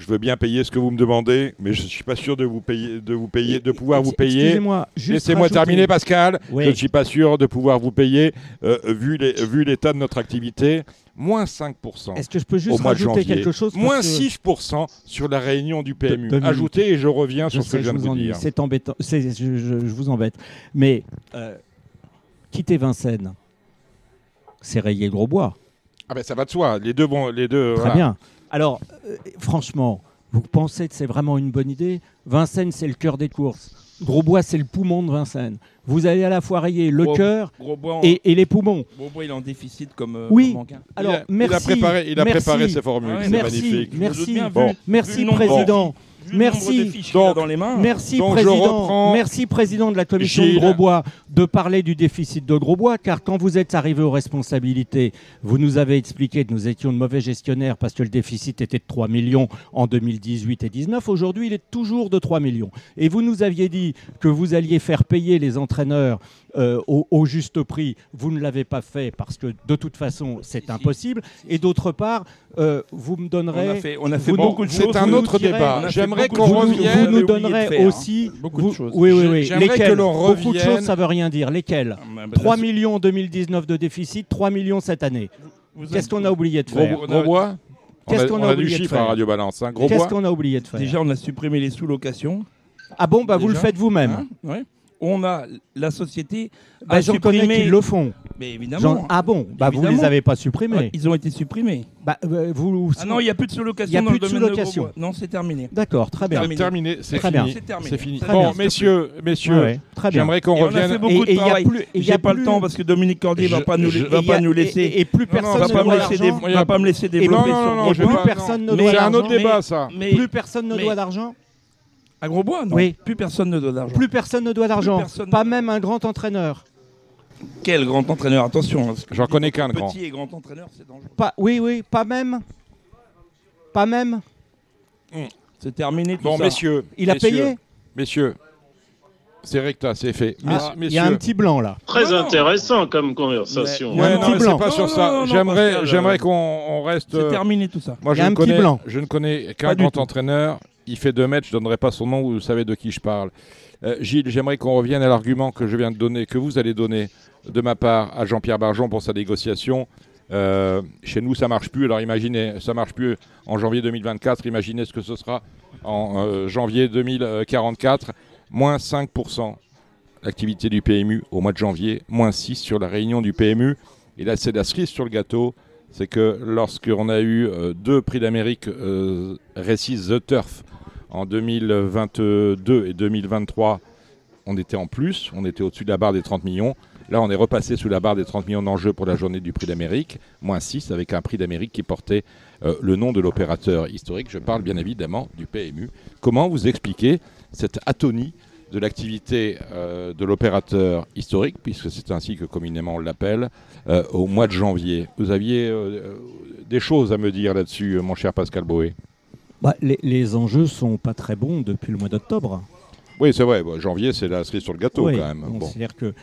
je veux bien payer ce que vous me demandez, mais je ne suis pas sûr de vous payer, de vous payer, de pouvoir vous payer. Excusez-moi, laissez-moi terminer, Pascal. Je ne suis pas sûr de pouvoir vous payer euh, vu, l'état de notre activité. Moins 5% Est-ce que je peux juste rajouter quelque chose Moins 6% sur la réunion du PMU. Ajoutez et je reviens sur ce que je viens de vous dire. C'est embêtant. Je, vous embête. Mais euh, quitter Vincennes, c'est rayer le gros bois. Ah ben ça va de soi. Les deux vont, les deux. Très bien. Alors, euh, franchement, vous pensez que c'est vraiment une bonne idée? Vincennes, c'est le cœur des courses. Grosbois, c'est le poumon de Vincennes. Vous allez à la fois rayer le cœur et, les poumons. Grosbois, il est en déficit comme. Euh, oui. Alors, merci. Il a préparé, il a préparé ses formules. c'est magnifique. Merci, merci, président. Merci. dans les mains. Merci, président. Merci, président de la commission de Grosbois, de parler du déficit de Grosbois, car quand vous êtes arrivé aux responsabilités, vous nous avez expliqué que nous étions de mauvais gestionnaires parce que le déficit était de 3 millions en 2018 et 2019. Aujourd'hui, il est toujours de 3 millions. Et vous nous aviez dit que vous alliez faire payer les entraîneurs euh, au, juste prix. Vous ne l'avez pas fait parce que de toute façon, c'est impossible. Et d'autre part, euh, vous me donnerez. On a fait, beaucoup de choses. C'est un autre débat. J'aimerais qu'on revienne. Vous nous donnerez aussi. Beaucoup de choses. Oui, oui, oui. Lesquelles Beaucoup de choses, ça veut rien dire. Lesquelles 3 ah, millions en 2019 de déficit, 3 millions cette année. Qu'est-ce qu'on a oublié de faire Grosbois Qu'est-ce qu'on a, oublié de faire Radio Balance. Hein. Qu'est-ce qu'on a oublié de faire Déjà, on a supprimé les sous-locations. Ah bon, bah vous le faites vous-même. Hein oui on a la société bah, J'en connais qui le font. Mais évidemment. Ah bon Bah vous ne les avez pas supprimés. ils ont été supprimés. Bah, euh, vous... Ah non, il n'y a plus de sous-location dans le domaine de Non, c'est terminé. D'accord, très bien. C'est terminé, c'est fini. C'est fini. Bon, messieurs, messieurs, j'aimerais qu'on revienne. On a fait beaucoup de travail. J'ai pas le temps parce que Dominique Cordier va pas nous va pas nous laisser. Et plus personne ne va pas me laisser développer sur Plus personne ne doit. C'est un autre débat, ça. Plus personne ne doit d'argent. À Grosbois, non. Oui. Plus personne ne doit d'argent. Plus personne ne doit d'argent. Pas même un grand entraîneur. Quel grand entraîneur Attention. Hein, J'en connais qu'un grand. Petit et grand entraîneur, c'est dangereux. Pas, oui, oui, pas même. Pas même. Hmm. C'est terminé tout bon, messieurs. Il a payé Messieurs. C'est recta, c'est fait. Ah, il y a un petit blanc là. Très intéressant comme conversation. Il y a un petit blanc. pas sur ça. J'aimerais, j'aimerais qu'on reste. C'est terminé tout ça. Moi, je, ne connais, je ne connais qu'un grand entraîneur il fait deux mètres, je ne donnerai pas son nom, vous savez de qui je parle. Euh, Gilles, j'aimerais qu'on revienne à l'argument que je viens de donner, que vous allez donner de ma part à Jean-Pierre Barjon pour sa négociation. Euh, chez nous, ça marche plus. Alors imaginez, ça marche plus en janvier 2024. Imaginez ce que ce sera en euh, janvier 2044. Moins 5% l'activité du PMU au mois de janvier, moins 6% sur la réunion du PMU. Et là, c'est la cerise sur le gâteau c'est que lorsqu'on a eu deux prix d'Amérique euh, The Turf en 2022 et 2023, on était en plus, on était au-dessus de la barre des 30 millions. Là, on est repassé sous la barre des 30 millions d'enjeux pour la journée du prix d'Amérique, moins 6, avec un prix d'Amérique qui portait euh, le nom de l'opérateur historique. Je parle bien évidemment du PMU. Comment vous expliquez cette atonie de l'activité euh, de l'opérateur historique, puisque c'est ainsi que communément on l'appelle, euh, au mois de janvier? Vous aviez des choses à me dire là-dessus, mon cher Pascal Boé bah, les, enjeux sont pas très bons depuis le mois d'octobre. Oui, c'est vrai. janvier, c'est la cerise sur le gâteau quand même. C'est-à-dire que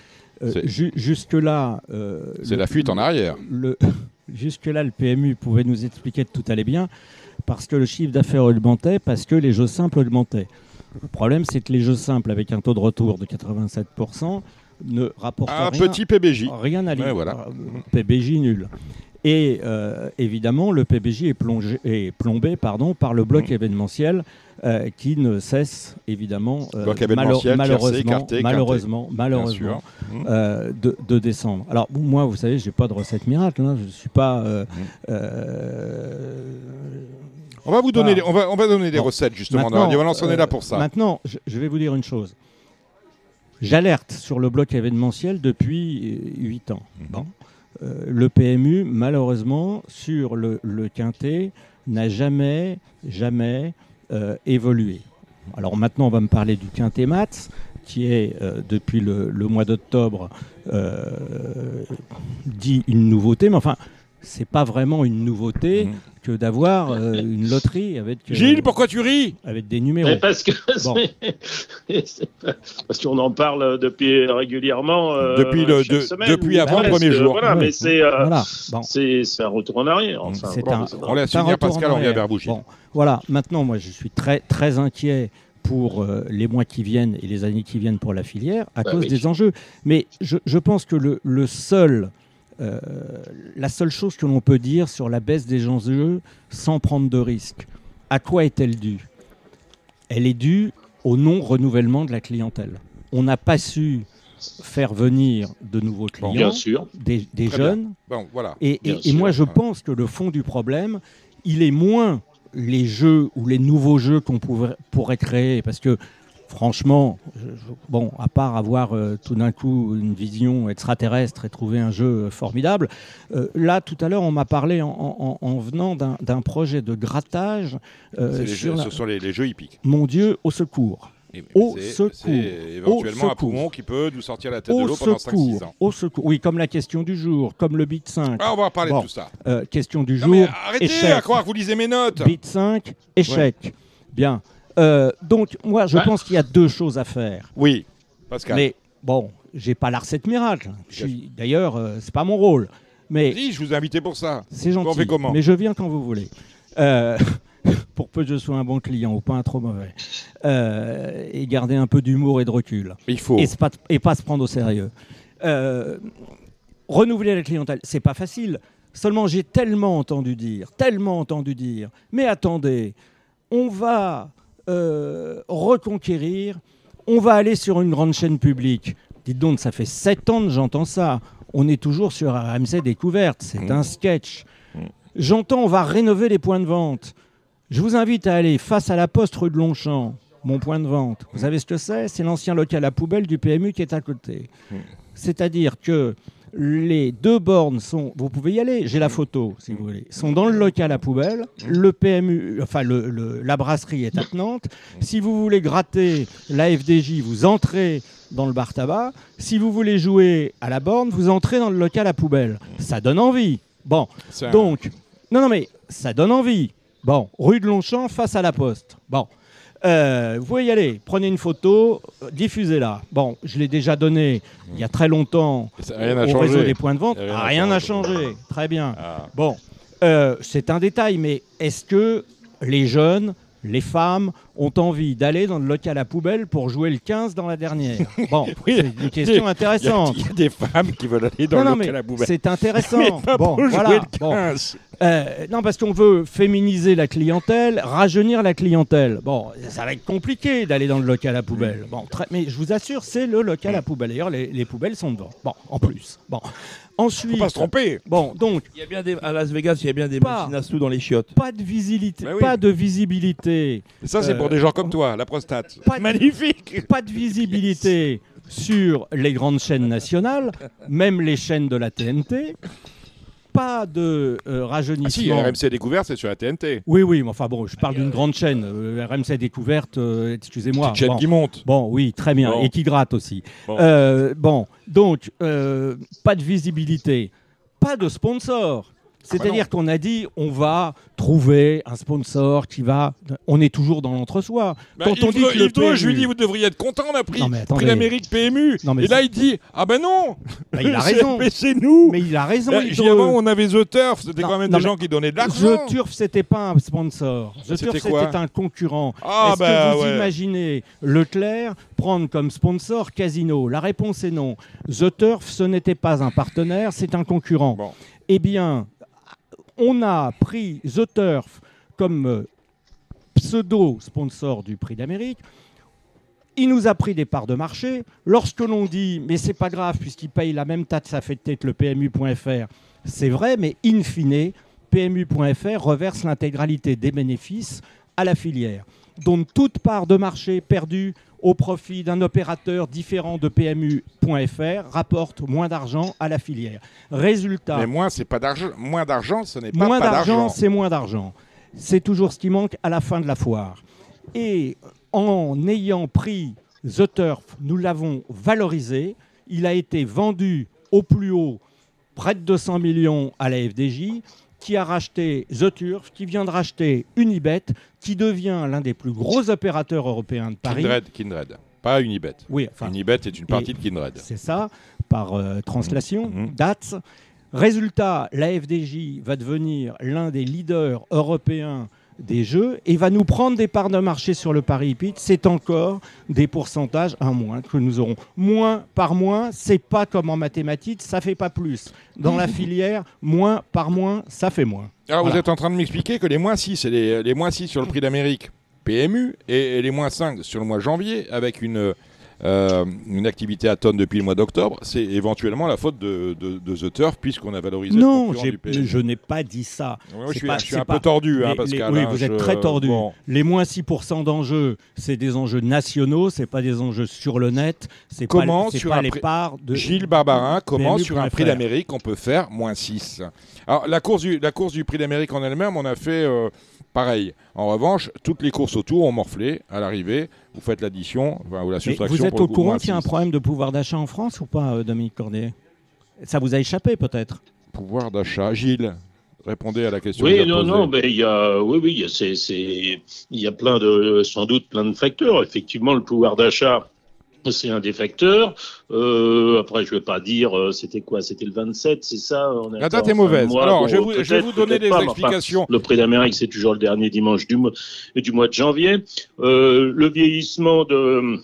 euh, jusque-là. Euh, c'est la fuite en arrière. Jusque-là, le PMU pouvait nous expliquer que tout allait bien parce que le chiffre d'affaires augmentait, parce que les jeux simples augmentaient. Le problème, c'est que les jeux simples, avec un taux de retour de 87%, ne rapportent un rien. petit PBJ. Rien à lire. voilà. PBJ nul. Et euh, évidemment, le PBJ est, plongé, est plombé pardon, par le bloc mmh. événementiel euh, qui ne cesse évidemment euh, malheureusement, malheureusement, malheureusement mmh. de, descendre. Alors moi, vous savez, j'ai pas de recette miracle. Hein, je suis pas. Mmh. on va vous donner, on va, on va donner des recettes justement dans Radio Valence. On est là pour ça. Maintenant, je, vais vous dire une chose. J'alerte sur le bloc événementiel depuis 8 ans. Mmh. Bon. le PMU, malheureusement, sur le, le quintet, n'a jamais, jamais euh, évoluer. Alors maintenant, on va me parler du Quintet Mats, qui est euh, depuis le, mois d'octobre euh, dit une nouveauté, mais enfin, c'est pas vraiment une nouveauté mmh. que d'avoir une loterie avec. Gilles, pourquoi tu ris? Avec des numéros. parce que parce qu'on en parle depuis régulièrement. depuis le depuis avant le premier jour. Voilà, mais c'est c'est un retour en arrière. Enfin, on laisse finir Pascal, on revient vers vous. Voilà, maintenant, moi, je suis très, très inquiet pour euh, les mois qui viennent et les années qui viennent pour la filière à bah cause des enjeux. Mais je, pense que le, seul, euh, la seule chose que l'on peut dire sur la baisse des enjeux sans prendre de risques, à quoi est-elle due? Elle est due au non-renouvellement de la clientèle. On n'a pas su faire venir de nouveaux clients, des, jeunes. voilà. Et, moi, je pense que le fond du problème, il est moins les jeux ou les nouveaux jeux qu'on pourrait créer, parce que franchement, bon, à part avoir euh, tout d'un coup une vision extraterrestre et trouver un jeu euh, formidable, euh, là tout à l'heure on m'a parlé en, venant d'un projet de grattage sur Ce sont les jeux hippiques. Mon Dieu, au secours au secours. éventuellement un poumon qui peut nous sortir la tête de l'eau pendant 5-6 ans. Au secours. Oui, comme la question du jour, comme le bit 5. Ah, on va parler de tout ça. Euh, question du jour. arrêtez échec. à croire que vous lisez mes notes. Bit 5, échec. Bien. Euh, donc, moi, je pense qu'il y a deux choses à faire. Oui, Pascal. Mais bon, j'ai pas la recette miracle. D'ailleurs, euh, c'est pas mon rôle. Mais si, je vous ai invité pour ça. C'est gentil. comment mais je viens quand vous voulez. Euh, pour peu que je sois un bon client ou pas un trop mauvais, euh, et garder un peu d'humour et de recul. Il faut. Et, pas, et pas se prendre au sérieux. Renouveler la clientèle, c'est pas facile. Seulement, j'ai tellement entendu dire, tellement entendu dire, mais attendez, on va euh, reconquérir, on va aller sur une grande chaîne publique. Dites donc, ça fait sept ans que j'entends ça. On est toujours sur RMC Découverte, c'est mmh. un sketch. Mmh. J'entends, on va rénover les points de vente. Je vous invite à aller face à la poste rue de Longchamp, mon point de vente. Vous savez ce que c'est? C'est l'ancien local à poubelle du PMU qui est à côté. C'est-à-dire que les deux bornes sont, vous pouvez y aller, j'ai la photo si vous voulez, sont dans le local à poubelle. Le PMU, enfin le, la brasserie est attenante. Si vous voulez gratter la FDJ, vous entrez dans le bar tabac. Si vous voulez jouer à la borne, vous entrez dans le local à poubelle. Ça donne envie. Bon, donc, non, non, mais ça donne envie. Bon, rue de Longchamp, face à la poste. Bon. Euh, vous pouvez y aller, prenez une photo, diffusez-la. Bon, je l'ai déjà donné il y a très longtemps au, réseau des points de vente. Rien n'a changé. Très bien. Ah. Bon, euh, c'est un détail, mais est-ce que les jeunes les femmes ont envie d'aller dans le local à poubelle pour jouer le 15 dans la dernière. Bon, c'est une question intéressante. Il y, a des femmes qui veulent aller dans le local à poubelle. C'est intéressant. bon, voilà. Euh, non, parce qu'on veut féminiser la clientèle, rajeunir la clientèle. Bon, ça va être compliqué d'aller dans le local à poubelle. Bon, mais je vous assure, c'est le local à poubelle. D'ailleurs, les, les, poubelles sont devant. Bon, en plus. Bon. Ensuite, faut pas se tromper. Bon, donc il y a bien des, à Las Vegas, il y a bien des machines à sous dans les chiottes. Pas de visibilité, pas de visibilité. ça c'est pour des gens comme toi, la prostate. Magnifique. Pas de visibilité sur les grandes chaînes nationales, même les chaînes de la TNT pas de euh, rajeunissement. Ah si, RMC Découverte, c'est sur la TNT. Oui, oui, mais enfin bon, je parle d'une grande chaîne. Euh, RMC Découverte, euh, excusez-moi. Une chaîne qui monte. Bon, oui, très bien. Et qui gratte aussi. bon donc, pas de visibilité, pas de sponsor. Ah bah C'est-à-dire qu'on a dit, on va trouver un sponsor qui va. On est toujours dans l'entre-soi. Bah, Quand on dit que le PMU... je lui dis, vous devriez être content, on a pris, pris l'Amérique PMU. et là, il dit, ah ben non bah, Il a raison. mais c'est nous Mais il a raison. Avant, on avait The Turf, c'était quand même des gens qui donnaient de l'argent. The Turf, c'était pas un sponsor. The Turf, c'était un concurrent. Ah, Est-ce que vous imaginez Leclerc prendre comme sponsor Casino La réponse est non. The Turf, ce n'était pas un partenaire, c'est un concurrent. Eh bien, on a pris The Turf comme euh, pseudo-sponsor du prix d'Amérique. Il nous a pris des parts de marché. Lorsque l'on dit, mais c'est pas grave, puisqu'il paye la même taxe affectée que le PMU.fr, c'est vrai, mais in fine, PMU.fr reverse l'intégralité des bénéfices à la filière. Donc toute part de marché perdue au profit d'un opérateur différent de PMU.fr rapporte moins d'argent à la filière. Résultat. Mais moins, c'est pas d'argent. Moins d'argent, ce n'est pas Moins d'argent, c'est moins d'argent. C'est toujours ce qui manque à la fin de la foire. Et en ayant pris The Turf, nous l'avons valorisé. Il a été vendu au plus haut, près de 200 millions à la FDJ qui a racheté The Turf, qui vient de racheter Unibet, qui devient l'un des plus gros opérateurs européens de Paris. Kindred, Kindred. pas Unibet. Oui, Unibet est une partie de Kindred. C'est ça, par euh, translation, mmh. DATS. Résultat, la FDJ va devenir l'un des leaders européens des jeux et va nous prendre des parts de marché sur le Paris Pit, c'est encore des pourcentages à moins que nous aurons. Moins par moins, c'est pas comme en mathématiques, ça fait pas plus. Dans la filière, moins par moins, ça fait moins. Alors vous êtes en train de m'expliquer que les moins 6, c'est les, les moins 6 sur le prix d'Amérique PMU et, et les moins 5 sur le mois janvier avec une euh, une activité à tonnes depuis le mois d'octobre, c'est éventuellement la faute de, The Turf puisqu'on a valorisé non, je n'ai pas dit ça. je suis, un peu tordu, hein, Pascal. oui, vous êtes très tordu. Les moins 6% d'enjeux, c'est des enjeux nationaux, c'est pas des enjeux sur le net, c'est pas, pas les parts de Gilles Barbarin, comment sur un prix d'Amérique on peut faire moins 6 Alors la course du, la course du prix d'Amérique en elle-même, on a fait euh, pareil. En revanche, toutes les courses autour ont morflé à l'arrivée vous faites l'addition ou la soustraction. vous êtes au courant qu'il y a un problème de pouvoir d'achat en France ou pas, euh, Dominique Cordier? Ça vous a échappé peut-être? Pouvoir d'achat. Gilles répondez à la question. Oui, non, non, mais il y a, oui, oui, il y a plein de, sans doute plein de facteurs. Effectivement, le pouvoir d'achat c'est un des facteurs. Euh, après, je ne vais pas dire, euh, c'était quoi C'était le 27, c'est ça La date est mauvaise. Alors, je, vais vous donner des explications. le prix d'Amérique, c'est toujours le dernier dimanche du mois, du mois de janvier. Euh, le vieillissement de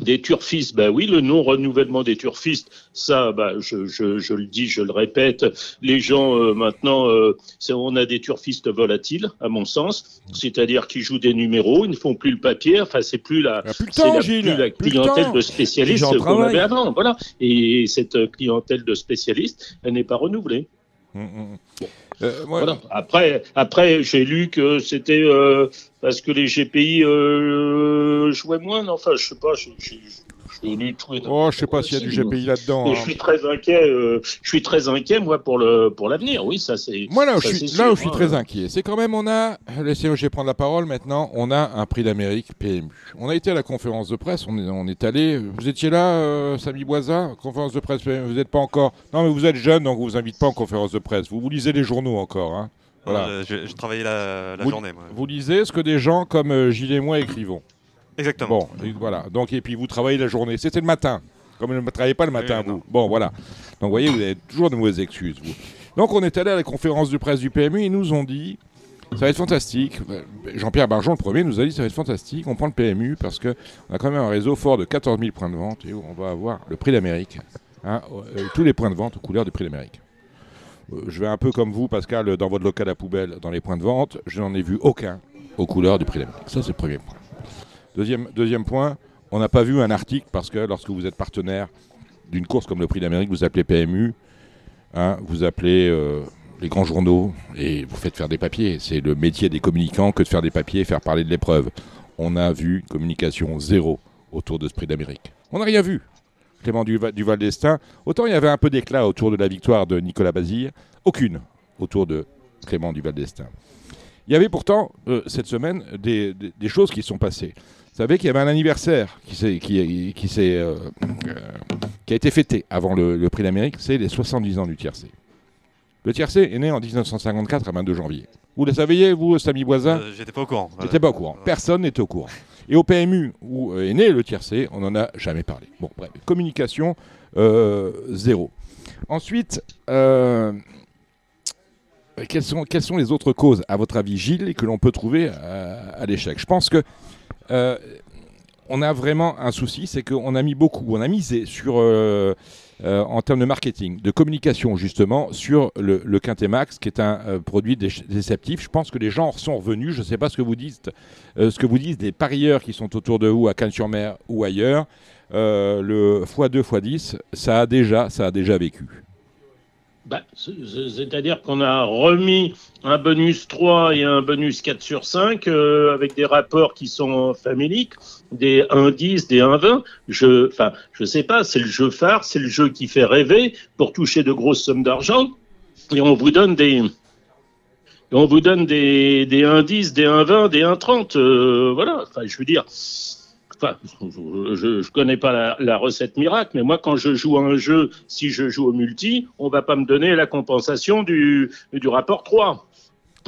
des turfistes, ben oui, le non-renouvellement des turfistes, ça, ben, je, je, je, le dis, je le répète, les gens euh, maintenant, euh, on a des turfistes volatiles, à mon sens, c'est-à-dire qui jouent des numéros, ils ne font plus le papier, enfin c'est plus la, plus la, clientèle de spécialistes qu'on avait avant, voilà. Et cette clientèle de spécialistes, elle n'est pas renouvelée. Hum, hum, hum. Euh, voilà. Après, après j'ai lu que c'était euh, parce que les GPI euh, jouaient moins. Enfin, je sais pas. Je, Oh, je sais pas s'il y a du GPI là-dedans. Hein. Je suis très inquiet. Euh, je suis très inquiet, moi, pour le pour l'avenir. Oui, ça c'est. Moi là, où, je suis, là où je suis très inquiet, c'est quand même on a. Laissez-moi prendre la parole maintenant. On a un prix d'Amérique PMU. On a été à la conférence de presse. On est, on est allé. Vous étiez là, euh, Samy Boisa, conférence de presse. Vous n'êtes pas encore. Non, mais vous êtes jeune, donc on vous invite pas en conférence de presse. Vous vous lisez les journaux encore, hein. Voilà. Euh, je, travaillais la, journée. Moi. Vous lisez ce que des gens comme euh, Gilles et moi écrivons. Exactement. Bon, voilà. Donc, et puis vous travaillez la journée. C'était le matin. Comme vous ne travaillez pas le matin, vous. Bon, voilà. Donc, vous voyez, vous avez toujours de mauvaises excuses, vous. Donc, on est allé à la conférence de presse du PMU. Ils nous ont dit ça va être fantastique. Jean-Pierre Barjon, le premier, nous a dit ça va être fantastique. On prend le PMU parce qu'on a quand même un réseau fort de 14 000 points de vente et on va avoir le prix d'Amérique. Hein, euh, tous les points de vente aux couleurs du prix d'Amérique. Euh, je vais un peu comme vous, Pascal, dans votre local à poubelle, dans les points de vente. Je n'en ai vu aucun aux couleurs du prix d'Amérique. Ça, c'est le premier point. Deuxième, deuxième point, on n'a pas vu un article parce que lorsque vous êtes partenaire d'une course comme le Prix d'Amérique, vous appelez PMU, hein, vous appelez euh, les grands journaux et vous faites faire des papiers. C'est le métier des communicants que de faire des papiers et faire parler de l'épreuve. On a vu communication zéro autour de ce Prix d'Amérique. On n'a rien vu. Clément Duval, d'Estaing, autant il y avait un peu d'éclat autour de la victoire de Nicolas Bazille, aucune autour de Clément Duval d'Estaing. Il y avait pourtant euh, cette semaine des, choses qui sont passées. Vous savez qu'il y avait un anniversaire qui, qui, qui, euh, euh, qui a été fêté avant le, prix d'Amérique, c'est les 70 ans du tiercé. Le tiercé est né en 1954 à 22 janvier. Vous le saviez, vous, Samy Boisin J'étais pas au courant. J'étais pas au courant. Personne n'était au courant. Et au PMU, où est né le tiercé, on n'en a jamais parlé. Bon, bref, communication zéro. Ensuite, quelles sont, quelles sont les autres causes, à votre avis, Gilles, que l'on peut trouver à, l'échec? Je pense que euh, on a vraiment un souci, c'est qu'on a mis beaucoup, on a misé sur, euh, euh, en termes de marketing, de communication justement, sur le, le Quintet Max, qui est un produit déceptif. Je pense que les gens sont revenus. Je ne sais pas ce que vous dites, ce que vous disent des parieurs qui sont autour de vous à Cannes-sur-Mer ou ailleurs. le x2 x10, ça a déjà, ça a déjà vécu. Bah, c'est-à-dire qu'on a remis un bonus 3 et un bonus 4 sur 5 euh, avec des rapports qui sont faméliques, des 1-10, des 1-20. Je, enfin, je sais pas, c'est le jeu phare, c'est le jeu qui fait rêver pour toucher de grosses sommes d'argent. Et on vous donne des, on vous donne des, des 1-10, des 1-20, des 1-30. Euh, voilà, enfin, je veux dire, je ne connais pas la, recette miracle, mais moi, quand je joue à un jeu, si je joue au multi, on va pas me donner la compensation du, du rapport 3.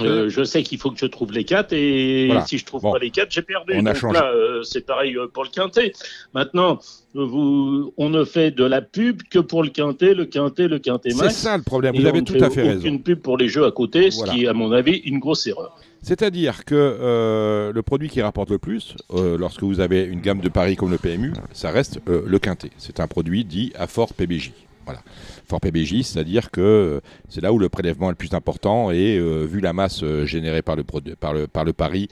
Euh, je sais qu'il faut que je trouve les 4 et si je trouve pas les 4, j'ai perdu. On Donc là, euh, c'est pareil euh, pour le quintet. Maintenant, vous, on ne fait de la pub que pour le quintet, le quintet, le quintet max. C'est ça le problème. Vous avez tout à fait raison. Une pub pour les jeux à côté, ce qui est à mon avis une grosse erreur. C'est-à-dire que euh, le produit qui rapporte le plus, euh, lorsque vous avez une gamme de paris comme le PMU, ça reste euh, le quintet. C'est un produit dit à fort PBJ. Voilà. Fort PBJ, c'est-à-dire que c'est là où le prélèvement est le plus important et vu la masse générée par le, par le, par le pari,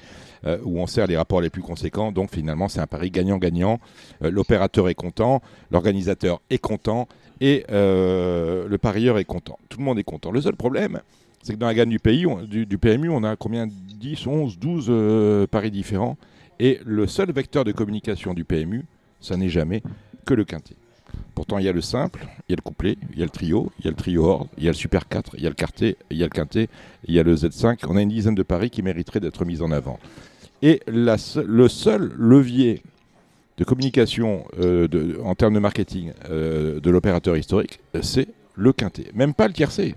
où on sert les rapports les plus conséquents, donc finalement c'est un pari gagnant-gagnant. L'opérateur est content, l'organisateur est content et le parieur est content. Tout le monde est content. Le seul problème, c'est que dans la gamme du, du, PMU, on a combien? 10, 11, 12 paris différents. Et le seul vecteur de communication du PMU, ça n'est jamais que le quintet. Pourtant, il y a le simple, il y a le couplet, il y a le trio, il y a le trio hors, il y a le super 4, il y a le quartet, il y a le quintet, il y a le Z5. On a une dizaine de paris qui mériteraient d'être mis en avant. Et le seul levier de communication euh, en termes de marketing euh, de l'opérateur historique, c'est le quintet. Même pas le tiercé.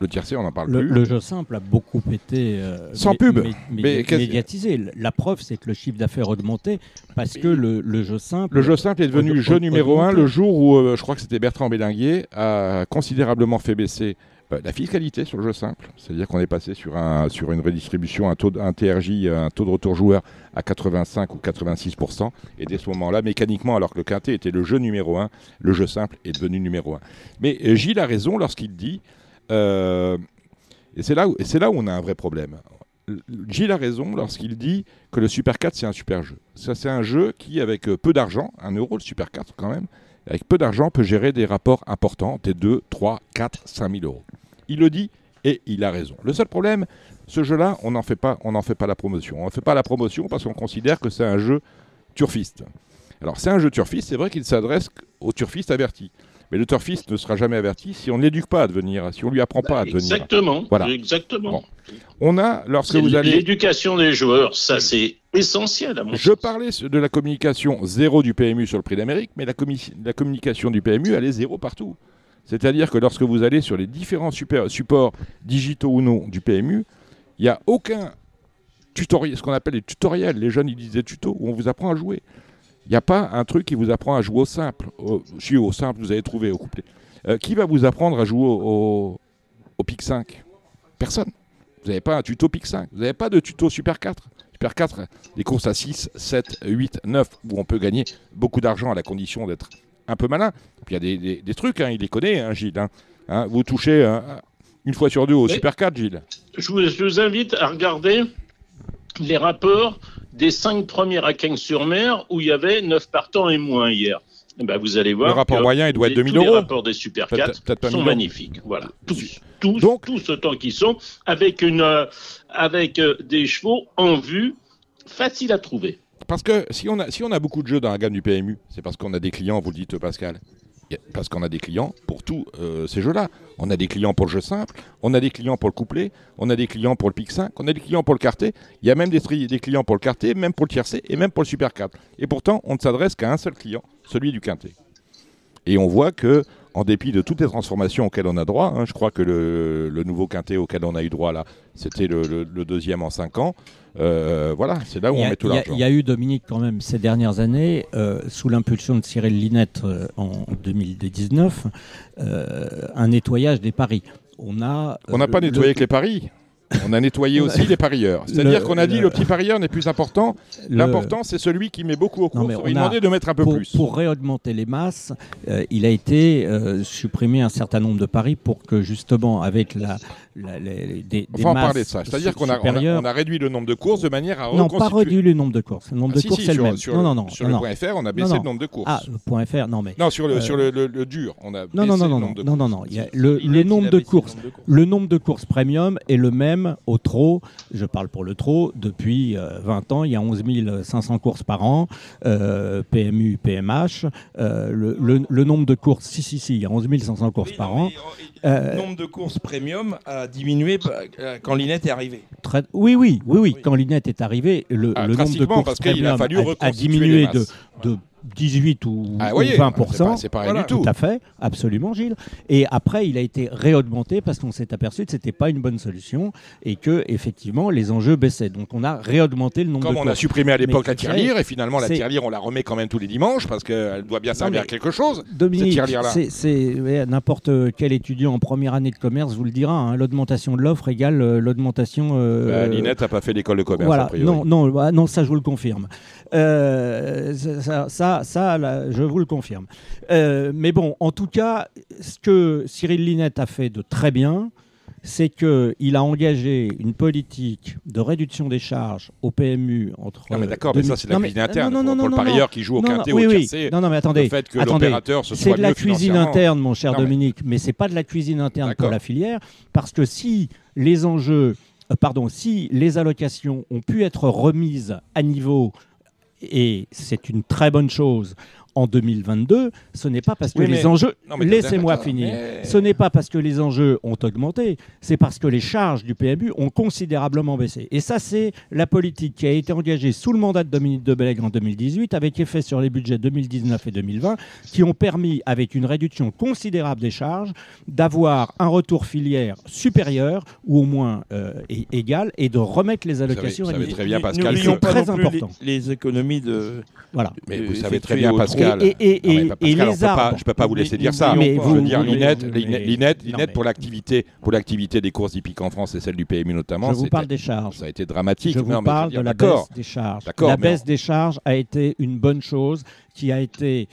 Le tiercé, on n'en parle le, plus. Le jeu simple a beaucoup été euh, Sans pub. mais médiatisé. La preuve, c'est que le chiffre d'affaires a augmenté parce que le, jeu simple. Le jeu simple est devenu jeu numéro un le jour où, euh, je crois que c'était Bertrand Bélinguier, a considérablement fait baisser euh, la fiscalité sur le jeu simple. C'est-à-dire qu'on est passé sur, un, sur une redistribution, un, taux, un TRJ, un taux de retour joueur à 85 ou 86%. Et dès ce moment-là, mécaniquement, alors que le quintet était le jeu numéro un, le jeu simple est devenu numéro un. Mais Gilles a raison lorsqu'il dit euh, et c'est là, où, là où on a un vrai problème. Gilles a raison lorsqu'il dit que le Super 4, c'est un super jeu. Ça, c'est un jeu qui, avec euh, peu d'argent, un euro le Super 4 quand même, avec peu d'argent, peut gérer des rapports importants, des 2, 3, 4, 5 000 euros. Il le dit et il a raison. Le seul problème, ce jeu-là, on n'en fait, pas, fait pas la promotion. On ne fait pas la promotion parce qu'on considère que c'est un jeu turfiste. Alors, c'est un jeu turfiste, c'est vrai qu'il s'adresse aux turfistes avertis. Mais le turfiste ne sera jamais averti si on ne l'éduque pas à devenir, si on lui apprend pas à devenir. Exactement. Voilà. Exactement. On a, lorsque vous allez. L'éducation des joueurs, ça c'est essentiel à mon Je parlais de la communication zéro du PMU sur le prix d'Amérique, mais la, la, communication du PMU, elle est zéro partout. C'est-à-dire que lorsque vous allez sur les différents super, supports digitaux ou non du PMU, il n'y a aucun tutoriel, ce qu'on appelle les tutoriels. Les jeunes, ils disent des tutos où on vous apprend à jouer. Il n'y a pas un truc qui vous apprend à jouer au simple. si au simple, vous avez trouvé au couplet. Euh, qui va vous apprendre à jouer au, au, PIC 5 Personne. Vous n'avez pas un tuto PIC 5. Vous n'avez pas de tuto Super 4. Super 4, des courses à 6, 7, 8, 9, où on peut gagner beaucoup d'argent à la condition d'être un peu malin. Puis il y a des, trucs, hein, il les connaît, hein, Gilles. Hein. vous touchez une fois sur deux au Super 4, Gilles. Je vous, je vous invite à regarder les rapports des cinq premiers à Cagnes-sur-Mer où il y avait 9 partants et moins hier. Eh ben, vous allez voir. Le rapport moyen, il doit être 2000 euros. Les rapports des Super 4 sont magnifiques. Voilà. Tous, tous, Donc, tous autant qu'ils sont, avec, une, euh, avec euh, des chevaux en vue, faciles à trouver. Parce que si on, a, si on a beaucoup de jeux dans la gamme du PMU, c'est parce qu'on a des clients, vous le dites Pascal, parce qu'on a des clients pour tous euh, ces jeux-là. On a des clients pour le jeu simple, on a des clients pour le couplet, on a des clients pour le pic 5, on a des clients pour le quartet. Il y a même des, clients pour le quartet, même pour le tiercé et même pour le super 4. Et pourtant, on ne s'adresse qu'à un seul client, celui du quintet. Et on voit que, en dépit de toutes les transformations auxquelles on a droit, hein, je crois que le, nouveau quintet auquel on a eu droit là, c'était le, deuxième en 5 ans. Euh, voilà, c'est là où on met tout l'argent. Il y, a eu, Dominique, quand même, ces dernières années, euh, sous l'impulsion de Cyril Linette euh, en 2019, un nettoyage des paris. On n'a on pas nettoyé que les paris. On a nettoyé aussi les parieurs. C'est-à-dire qu'on a dit le... petit parieur n'est plus important. L'important, c'est celui qui met beaucoup au cours. Il demandait de mettre un peu plus. Pour réaugmenter les masses, euh, il a été euh, supprimé un certain nombre de paris pour que justement, avec la, la des, des on va en parler de ça. C'est-à-dire qu'on a, on a, réduit le nombre de courses de manière à Non, pas réduit le nombre de courses. Le nombre ah, de courses, c'est le même. Sur, non, non, non. Sur le point .fr, on a baissé le nombre de courses. Ah, point .fr, non mais. Non, sur le, euh, sur le, le, dur, on a non, baissé le nombre de non, non, non, non. Le nombre de courses, le nombre de courses premium est le même au trot. Je parle pour le trot depuis 20 ans. Il y a 11 500 courses par an, euh, PMU, PMH. Euh, le, nombre de courses, si, si, si, il y a 11 500 courses par an. Le nombre de courses premium a diminué euh, quand Linette est arrivé. Oui, oui, oui, oui, Quand Linette est arrivé, le, ah, nombre de courses premium a, a, diminué de, de 18 ou, ah, 20 C'est pareil du tout. Tout à fait, absolument, Gilles. Et après, il a été réaugmenté parce qu'on s'est aperçu que c'était pas une bonne solution et que effectivement les enjeux baissaient. Donc on a réaugmenté le nombre Comme de. Comme on a supprimé à l'époque la tirelire et finalement la tirelire on la remet quand même tous les dimanches parce qu'elle doit bien servir à quelque chose. Dominique, c'est n'importe quel étudiant en première année de commerce vous le dira. Hein, l'augmentation de l'offre égale euh, l'augmentation. Euh, bah, Linette n'a pas fait l'école de commerce. Voilà. Non, non, bah, non, ça je vous le confirme. Euh, ça ça, je vous le confirme. Euh, mais bon, en tout cas, ce que Cyril Linette a fait de très bien, c'est qu'il a engagé une politique de réduction des charges au PMU entre. Non, mais d'accord, mais ça, c'est de la cuisine interne. Non, non, non, pour, le parieur qui joue au quintet ou au tiercé, Non, non, mais attendez. Le fait que l'opérateur se C'est de la cuisine interne, mon cher Dominique, mais c'est pas de la cuisine interne pour la filière, parce que si les enjeux. Euh, pardon, si les allocations ont pu être remises à niveau et c'est une très bonne chose en 2022, ce n'est pas parce que les enjeux. Laissez-moi finir. Ce n'est pas parce que les enjeux ont augmenté, c'est parce que les charges du PMU ont considérablement baissé. Et ça, c'est la politique qui a été engagée sous le mandat de Dominique de Bellègre en 2018, avec effet sur les budgets 2019 et 2020, qui ont permis, avec une réduction considérable des charges, d'avoir un retour filière supérieur ou au moins euh, égal et de remettre les allocations. Vous savez, très bien, Pascal. très important. Les, économies de. Voilà. Mais vous savez très bien, Pascal et, les arbres. je ne peux pas vous laisser dire ça. Mais vous, dire Linette, pour l'activité, pour l'activité des courses hippiques en France et celle du PMU notamment. Je vous parle des charges. Ça a été dramatique. Je vous parle de la baisse des charges. La baisse des charges a été une bonne chose qui a été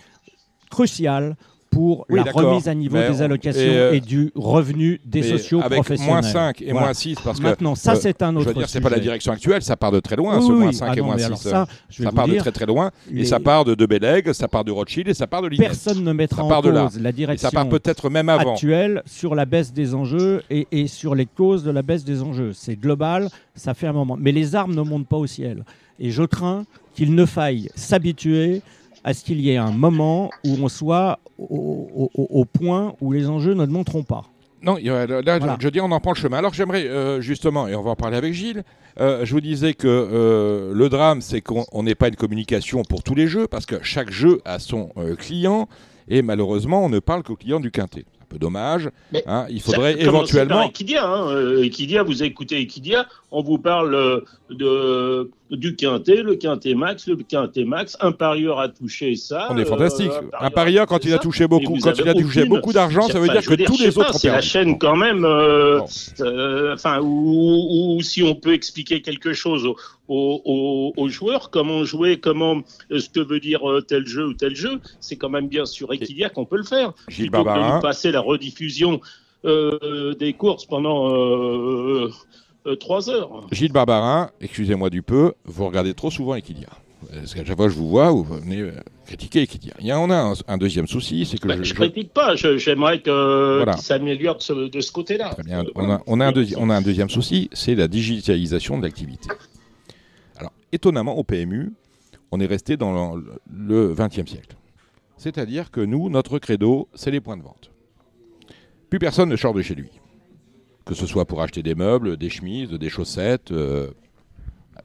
cruciale pour la remise à niveau des allocations euh, et, du revenu des sociaux avec professionnels. moins 5 et moins 6 parce Maintenant, que, ça euh, c'est un autre Je veux dire, c'est pas la direction actuelle, ça part de très loin, ce moins 5 ah et moins 6. Ça, ça part de très très loin et ça part de De ça part de Rothschild et ça part de l'INES. Personne ne mettra en cause la direction ça part peut-être même avant. actuelle sur la baisse des enjeux et, et sur les causes de la baisse des enjeux. C'est global, ça fait un moment. Mais les armes ne montent pas au ciel. Et je crains qu'il ne faille s'habituer à ce qu'il y ait un moment où on soit au, point où les enjeux ne montreront pas. Non, là, je dis, on en prend le chemin. Alors j'aimerais euh, justement, et on va en parler avec Gilles, euh, je vous disais que euh, le drame, c'est qu'on n'est pas une communication pour tous les jeux, parce que chaque jeu a son client, et malheureusement, on ne parle qu'au client du quintet un peu dommage. Hein, il faudrait éventuellement. Equidia, hein, Equidia, vous écoutez Equidia, on vous parle de du quintet, le quintet max, le quintet max. Un parieur a touché ça. On est fantastique. Euh, un, parieur, quand il a touché beaucoup, quand il a touché beaucoup d'argent, ça veut dire que tous les autres. C'est la chaîne quand même. Euh, euh, enfin, ou si on peut expliquer quelque chose aux, joueurs, comment jouer, comment ce que veut dire tel jeu ou tel jeu, c'est quand même bien sûr Equidia qu'on peut le faire. Gilles Barbarin. passer la rediffusion des courses pendant euh, trois heures. Gilles Barbarin, excusez-moi du peu, vous regardez trop souvent Equidia. Parce qu'à chaque fois que je vous vois, vous venez euh, critiquer Equidia. Il y a, on a un, deuxième souci, c'est que bah, je ne critique pas. J'aimerais que ça s'améliore de ce, côté-là. On, a, on, a un on, a un deuxième souci, c'est la digitalisation de l'activité. Alors, étonnamment, au PMU, on est resté dans le XXe siècle. C'est-à-dire que nous, notre credo, c'est les points de vente. Plus personne ne sort de chez lui que ce soit pour acheter des meubles, des chemises, des chaussettes. Euh,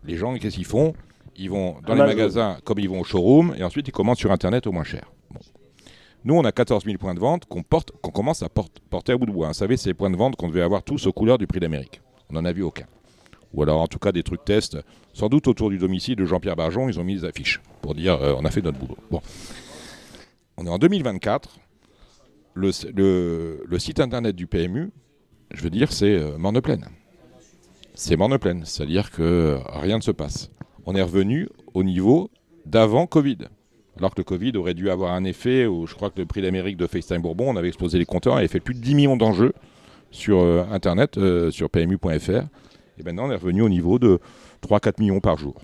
les gens, qu'est-ce qu'ils font? Ils vont dans les magasins comme ils vont au showroom et ensuite ils commandent sur Internet au moins cher. Nous, on a 14 000 points de vente qu'on qu'on commence à porter à bout de bois. Vous savez, c'est les points de vente qu'on devait avoir tous aux couleurs du prix d'Amérique. On n'en a vu aucun. Ou alors, en tout cas, des trucs tests. Sans doute autour du domicile de Jean-Pierre Barjon, ils ont mis des affiches pour dire euh, on a fait notre boulot. Bon. On est en 2024. le site internet du PMU je veux dire, c'est euh, morne pleine. c'est morne pleine, c'est-à-dire que rien ne se passe. On est revenu au niveau d'avant Covid. Alors que le Covid aurait dû avoir un effet où je crois que le prix d'Amérique de FaceTime Bourbon, on avait explosé les compteurs, avait fait plus de 10 millions d'enjeux sur euh, Internet, euh, sur PMU.fr. Et maintenant, on est revenu au niveau de 3-4 millions par jour.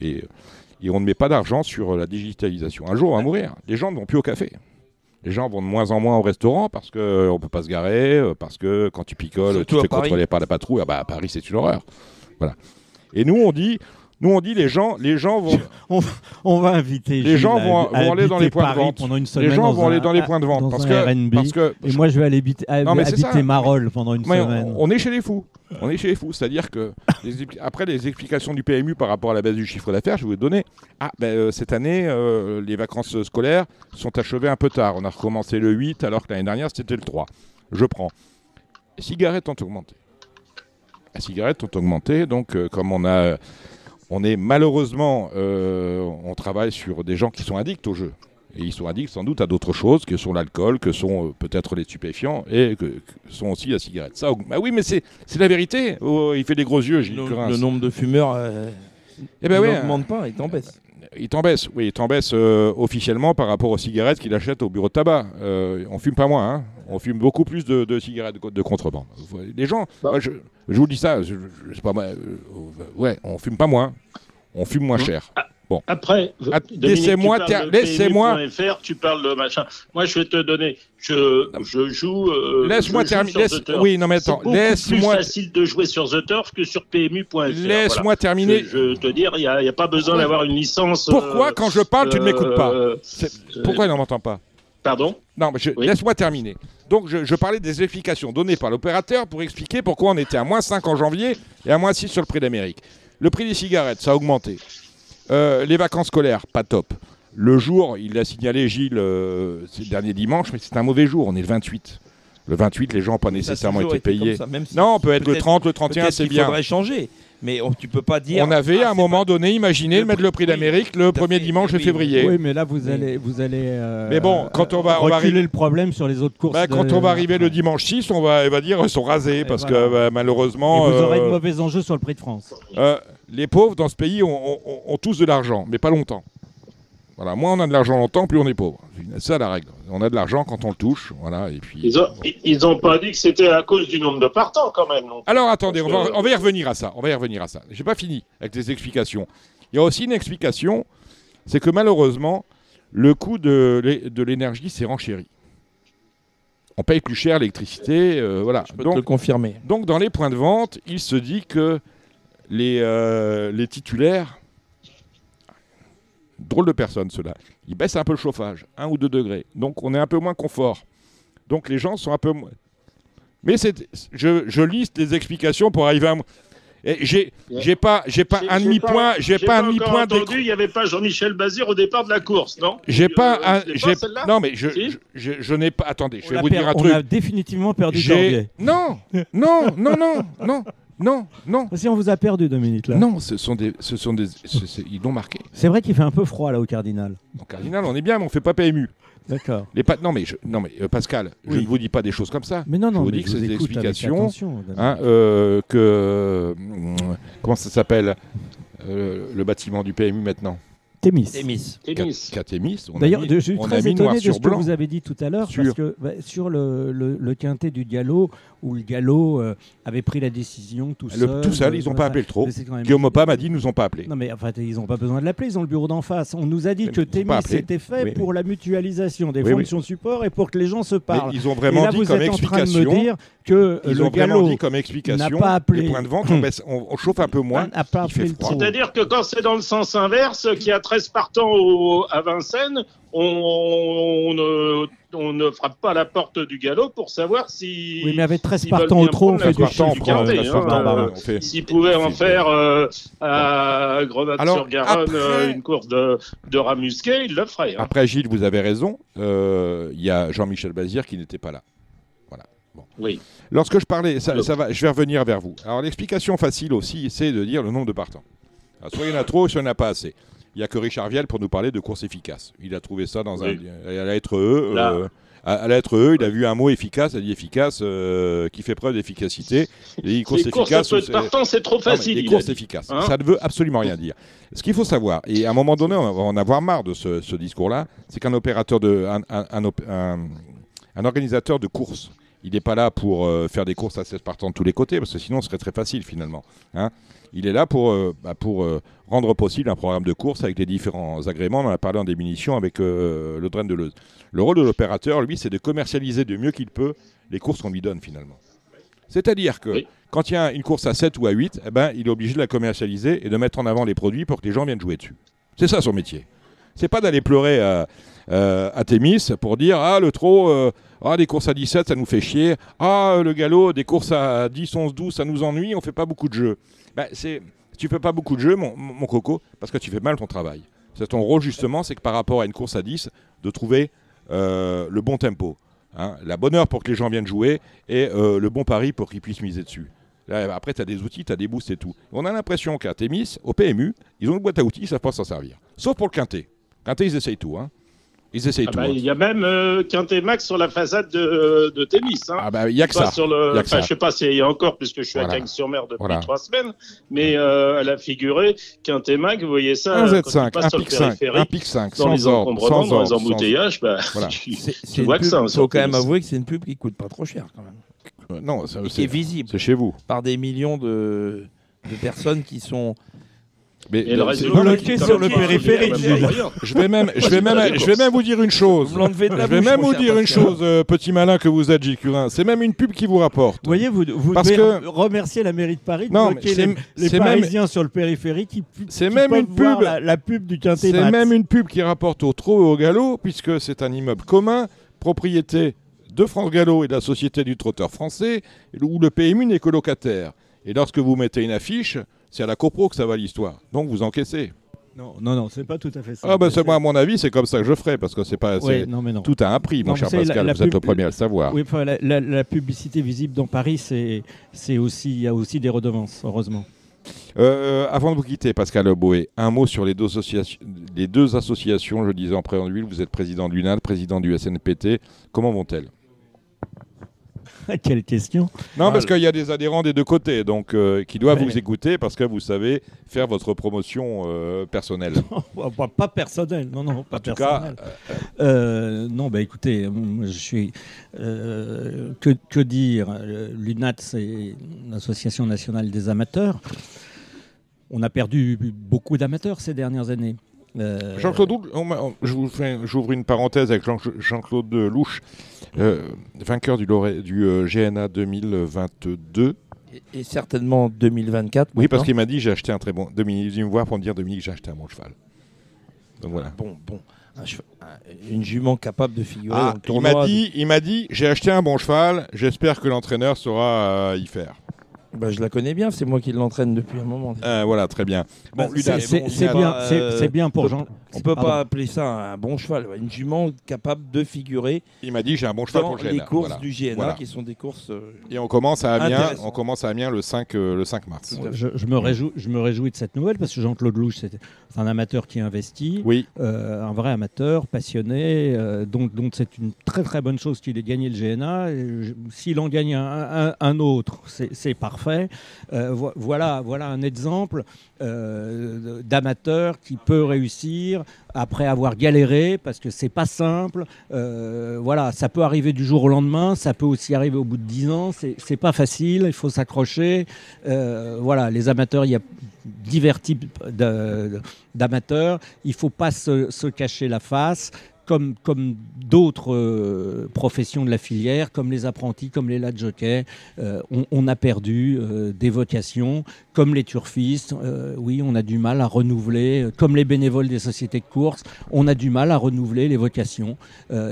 Et, et on ne met pas d'argent sur la digitalisation. Un jour, on va mourir. Les gens ne vont plus au café. Les gens vont de moins en moins au restaurant parce qu'on euh, ne peut pas se garer, euh, parce que quand tu picoles, tu te fais contrôler par la patrouille. Ah bah, à Paris, c'est une horreur. Voilà. Et nous, on dit, nous, on dit les gens, les gens vont. on, va inviter. Les gens vont, aller dans les points de vente. Pendant une semaine les gens vont aller dans les points de vente parce que, parce que, Et moi, je vais aller habiter, habiter Marolles pendant une semaine. On, est chez les fous. On est chez les fous. C'est-à-dire que après les explications du PMU par rapport à la baisse du chiffre d'affaires, je vais vous donner. Ah, ben, euh, cette année, euh, les vacances scolaires sont achevées un peu tard. On a recommencé le 8 alors que l'année dernière c'était le 3. Je prends. Les cigarettes ont augmenté. Les cigarettes ont augmenté, donc euh, comme on a on est malheureusement, on travaille sur des gens qui sont addicts au jeu. Et ils sont addicts sans doute à d'autres choses que sont l'alcool, que sont euh, peut-être les stupéfiants et que, sont aussi la cigarette. Ça, bah oui, mais c'est la vérité. Oh, il fait des gros yeux, Gilles Le, le nombre de fumeurs euh, eh ben n'augmente pas, il t'en baisse. Il t'en baisse, oui, il t'en baisse euh, officiellement par rapport aux cigarettes qu'il achète au bureau de tabac. Euh, on fume pas moins, hein. on fume beaucoup plus de, cigarettes de, contrebande. Les gens, bah. je, vous dis ça, je, pas, ouais, on fume pas moins, on fume moins cher. Ah, Bon. Après, ah, laissez-moi, laissez-moi. Tu parles de machin. Moi, je vais te donner. Je, je joue. Euh, laisse-moi terminer. Oui, non mais attends. Laisse-moi. C'est facile de jouer sur The Turf que sur PMU.fr. Laisse-moi terminer. Je, te dire, il n'y a, a, pas besoin d'avoir une licence. Pourquoi, euh, quand je parle, tu ne m'écoutes pas euh, Pourquoi il n'en m'entend pas Pardon Non, mais laisse-moi terminer. Donc, je, parlais des explications données par l'opérateur pour expliquer pourquoi on était à moins 5 en janvier et à moins 6 sur le prix d'Amérique. Le prix des cigarettes, ça a augmenté. Euh, les vacances scolaires, pas top. Le jour, il a signalé Gilles euh, c'est le dernier dimanche, mais c'est un mauvais jour, on est le 28. Le 28, les gens n'ont pas nécessairement été, payés. non, on peut être le 30, le 31, c'est bien. Il faudrait changer. Mais on, tu peux pas dire. On avait à un moment donné imaginé mettre le prix d'Amérique le premier dimanche de février. Oui, mais là vous allez, vous allez. Euh, mais bon, quand on va, reculer le problème sur les autres courses. Bah, quand on va arriver le dimanche 6, on va, va dire ils sont rasés parce que bah, malheureusement. Et vous aurez de mauvais enjeux sur le prix de France les pauvres dans ce pays ont, tous de l'argent, mais pas longtemps. Voilà, moins on a de l'argent longtemps, plus on est pauvre. C'est ça la règle. On a de l'argent quand on le touche, voilà. Et puis. Ils ont, pas dit que c'était à cause du nombre de partants quand même. Alors attendez, on va, y revenir à ça. On va y revenir à ça. J'ai pas fini avec les explications. Il y a aussi une explication, c'est que malheureusement, le coût de l'énergie s'est renchéri. On paye plus cher l'électricité, euh, voilà. Je peux donc, te le confirmer. Donc dans les points de vente, il se dit que les, euh, les titulaires, drôle de personnes ceux-là, ils baissent un peu le chauffage, 1 ou 2 degrés. Donc on est un peu moins confort. Donc les gens sont un peu moins. Mais je, je liste des explications pour arriver à. J'ai j'ai pas j'ai pas un demi point j'ai pas, un demi point entendu il n'y avait pas Jean-Michel Bazir au départ de la course non? J'ai pas un, non mais je je, je, n'ai pas attendez je vais vous dire un truc on a définitivement perdu Janvier non non non non non non, non. Si on vous a perdu deux minutes là. Non, ce sont des, ce sont des, ils l'ont marqué. C'est vrai qu'il fait un peu froid là au Cardinal. Au Cardinal, on est bien, mais on fait pas PMU. D'accord. Les non mais non mais euh, Pascal, je ne vous dis pas des choses comme ça. Mais non non. Je vous dis que c'est des explications. Hein, euh, que euh, comment ça s'appelle le bâtiment du PMU maintenant? Témis. Témis. Témis. D'ailleurs, je suis très étonné de ce que vous avez dit tout à l'heure, parce que bah, sur le, le, quintet du galop, où le galop euh, avait pris la décision tout seul. tout seul, ils n'ont pas appelé le trop. Guillaume Opa m'a dit, ils nous ont pas appelé. Non, mais en fait, ils n'ont pas besoin de l'appeler, ils ont le bureau d'en face. On nous a dit que Témis était fait pour la mutualisation des fonctions support et pour que les gens se parlent. ils ont vraiment là, dit comme explication. En train de me dire que ils le ont galop dit comme explication. Pas appelé. Les points de vente, on, chauffe un peu moins. C'est-à-dire que quand c'est dans le sens inverse, qu'il y a 13 partants au à Vincennes, on, ne, frappe pas à la porte du galop pour savoir si. Oui, mais avec 13 partants au trop, on fait du temps. S'ils pouvaient en faire euh, à Grenade-sur-Garonne euh, une course de, de rat musqué, ils le feraient. Hein. Après, Gilles, vous avez raison. Euh, il y a Jean-Michel Bazir qui n'était pas là. Voilà. Oui. Lorsque je parlais, ça, ça, va, je vais revenir vers vous. Alors, l'explication facile aussi, c'est de dire le nombre de partants. soit il y en a trop, soit il n'y en a pas assez. Il n'y a que Richard Vielle pour nous parler de course efficace. Il a trouvé ça dans un, à la lettre E. Euh, à, la lettre E, il a vu un mot efficace, il a dit efficace, euh, qui fait preuve d'efficacité. Les courses efficaces. c'est trop facile. les courses efficaces, hein ça ne veut absolument rien dire. Ce qu'il faut savoir, et à un moment donné, on va en avoir marre de ce, discours-là, c'est qu'un opérateur de, un, organisateur de courses, il n'est pas là pour euh, faire des courses à 16 partants de tous les côtés, parce que sinon ce serait très facile finalement. Hein. il est là pour, euh, bah, pour rendre possible un programme de course avec les différents agréments. On en a parlé en démunition avec le Drain de Leuze. Le rôle de l'opérateur, lui, c'est de commercialiser du mieux qu'il peut les courses qu'on lui donne finalement. C'est-à-dire que quand il y a une course à 7 ou à 8, eh ben, il est obligé de la commercialiser et de mettre en avant les produits pour que les gens viennent jouer dessus. C'est ça son métier. C'est pas d'aller pleurer à, euh, à Thémis pour dire Ah, le trot, euh, ah, des courses à 17, ça nous fait chier. Ah, le galop, des courses à 10, 11, 12, ça nous ennuie, on fait pas beaucoup de jeux. Ben, c'est, tu fais pas beaucoup de jeux, mon, coco, parce que tu fais mal ton travail. C'est ton rôle justement, c'est que par rapport à une course à 10, de trouver euh, le bon tempo. Hein, la bonne heure pour que les gens viennent jouer et euh, le bon pari pour qu'ils puissent miser dessus. après, tu as des outils, tu as des boosts et tout. On a l'impression qu'à Témis, au PMU, ils ont une boîte à outils, ils savent pas s'en servir. Sauf pour le quintet. Quintet, ils essayent tout. Hein. Ils essayent ah tout. Bah, hein. Il y a même euh, Quintet Max sur la façade de, de Témis. Hein. Ah bah, il y a que ça. Sur le... y a Je sais pas s'il y a encore, puisque je suis à Cagnes-sur-Mer depuis trois semaines, mais euh, elle a figuré Quintet Max, vous voyez ça. Un Z5, un pic 5, un pic 5, sans les encombrements, dans les embouteillages, bah, tu, vois que ça. Il faut quand même avouer que c'est une pub qui coûte pas trop cher quand même. Euh, non, c'est visible. C'est chez vous. Par des millions de, de personnes qui sont mais bloqué sur le périphérique. Je vais même, je vais même, je vais même vous dire une chose. Je vais même vous dire une chose, euh, petit malin que vous êtes, Gilles Curin. C'est même une pub qui vous rapporte. Vous voyez, vous, vous devez que... remercier la mairie de Paris de non, bloquer les, les Parisiens sur le périphérique qui, c'est même une pub, la, pub du Quintet C'est même une pub qui rapporte au trot et au galop, puisque c'est un immeuble commun, propriété de France Gallo et de la Société du Trotteur français, où le PMU n'est que locataire. Et lorsque vous mettez une affiche, c'est à la copro que ça va l'histoire. Donc vous encaissez. Non, non, non, c'est pas tout à fait ça. Ah ben c'est moi, à mon avis, c'est comme ça que je ferai, parce que c'est pas. Tout a un prix, mon cher Pascal. vous êtes le premier à le savoir. Oui, la, publicité visible dans Paris, c'est aussi, il y a aussi des redevances, heureusement. Euh, avant de vous quitter, Pascal Boé, un mot sur les deux, associations, les deux associations. Je disais en préambule, vous êtes président de l'UNAL, président du SNPT. Comment vont-elles? Quelle question Non, parce qu'il y a des adhérents des deux côtés, donc euh, qui doivent vous écouter parce que vous savez faire votre promotion euh, personnelle. pas personnelle, non, non, pas en personnelle. Euh, non, bah écoutez, je suis. Que, que, dire L'UNAT, c'est l'association nationale des amateurs. On a perdu beaucoup d'amateurs ces dernières années. Jean-Claude, j'ouvre une parenthèse avec Jean-Claude Louche. Euh, vainqueur du, du euh, GNA 2022. Et, certainement 2024. Oui, parce qu'il m'a dit j'ai acheté un très bon. Dominique, il me voir pour me dire Dominique, j'ai acheté un bon cheval. Donc voilà. Bon, bon. une jument capable de figurer ah, Il m'a dit, il m'a dit, j'ai acheté un bon cheval. J'espère que l'entraîneur saura euh, y faire. Bah, je la connais bien, c'est moi qui l'entraîne depuis un moment. Euh, voilà, très bien. Bon, c'est bien, c'est bien pour Jean. On peut pas appeler ça un bon cheval, une jument capable de figurer. Il m'a dit j'ai un bon cheval pour le GNA. Les courses du GNA qui sont des courses. Euh, Et on commence à Amiens, on commence à Amiens le 5 euh, le 5 mars. Je, me réjouis, je me réjouis de cette nouvelle parce que Jean-Claude Louche c'est un amateur qui investit, oui. un vrai amateur passionné, donc donc c'est une très très bonne chose qu'il ait gagné le GNA. S'il en gagne un, un autre, c'est parfait. Euh, voilà, voilà un exemple euh, d'amateur qui peut réussir après avoir galéré parce que c'est pas simple. Euh, voilà, ça peut arriver du jour au lendemain, ça peut aussi arriver au bout de dix ans. C'est pas facile, il faut s'accrocher. voilà, les amateurs, il y a divers types d'amateurs. Il faut pas se cacher la face comme, d'autres euh, professions de la filière, comme les apprentis, comme les lads jockeys, euh, on, a perdu euh, des vocations, comme les turfistes. oui, on a du mal à renouveler, comme les bénévoles des sociétés de course, on a du mal à renouveler les vocations.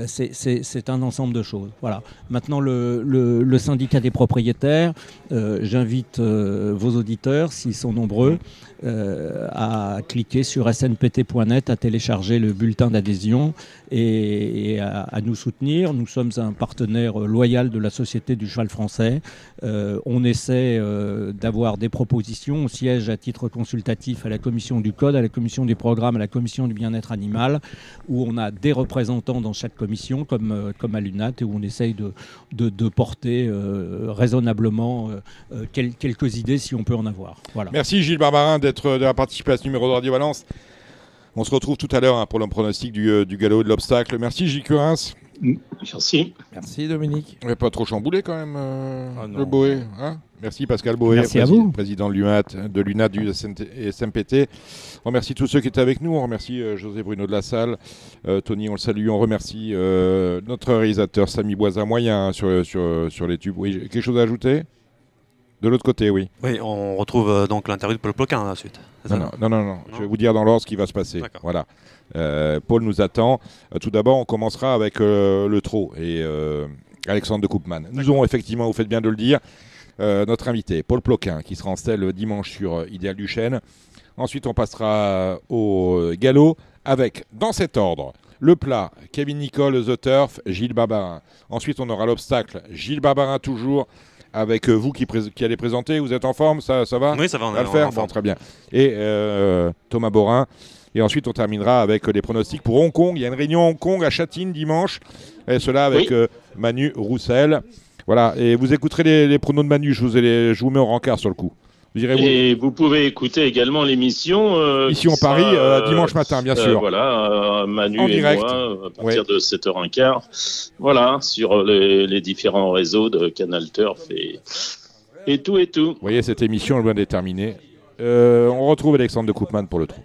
C'est un ensemble de choses. Voilà. Maintenant, le syndicat des propriétaires, j'invite vos auditeurs, s'ils sont nombreux, à cliquer sur snpt.net, à télécharger le bulletin d'adhésion et, à, nous soutenir. Nous sommes un partenaire loyal de la Société du cheval français. on essaie d'avoir des propositions. On siège à titre consultatif à la commission du code, à la commission des programmes, à la commission du bien-être animal, où on a des représentants dans chaque commission, comme, comme à l'UNAT, et où on essaye de, de, porter raisonnablement quelques idées si on peut en avoir. Voilà. Merci Gilles Barbarin d'être d'avoir participé à ce numéro de Radio Valence. On se retrouve tout à l'heure hein, pour le pronostic du, euh, du galop de l'obstacle. Merci Gilles Curins. Merci. Merci Dominique. On n'est pas trop chamboulé quand même, euh, ah le Boé. Hein? Merci Pascal Boé, président, de l'UNAT, de l'UNAT du SMPT. On remercie tous ceux qui étaient avec nous. On remercie euh, José Bruno de la Salle. Tony, on le salue. On remercie notre réalisateur Samy Boisin Moyen hein, sur, sur, sur les tubes. Oui, quelque chose à ajouter? De l'autre côté, oui. Oui, on retrouve euh, donc l'interview de Paul Ploquin ensuite. Non non, non, non, Je vais vous dire dans l'ordre ce qui va se passer. Voilà. Euh, Paul nous attend. Euh, tout d'abord, on commencera avec le trot et Alexandre de Koopman. Nous aurons effectivement, vous faites bien de le dire, notre invité, Paul Ploquin, qui sera en stèle dimanche sur Idéal du Chêne. Ensuite, on passera au galop avec, dans cet ordre, le plat, Kevin Nicole, The Turf, Gilles Barbarin. Ensuite, on aura l'obstacle, Gilles Barbarin toujours, avec euh, vous qui, allez présenter. Vous êtes en forme ça, ça va? Oui, ça va, on va le faire? Bon, très bien. Et euh, Thomas Borin. Et ensuite, on terminera avec les pronostics pour Hong Kong. Il y a une réunion Hong Kong à Châtine dimanche. Et cela avec euh, Manu Roussel. Voilà. Et vous écouterez les, pronos de Manu. Je vous, je vous mets en rencard sur le coup. Et vous pouvez écouter également l'émission. Euh, Mission Paris, euh, dimanche matin, bien sûr. voilà, Manu et moi, à partir de 7h15. Voilà, sur les, différents réseaux de Canal Turf et, et tout et tout. Vous voyez, cette émission est loin d'être terminée. on retrouve Alexandre de Koopman pour le trou.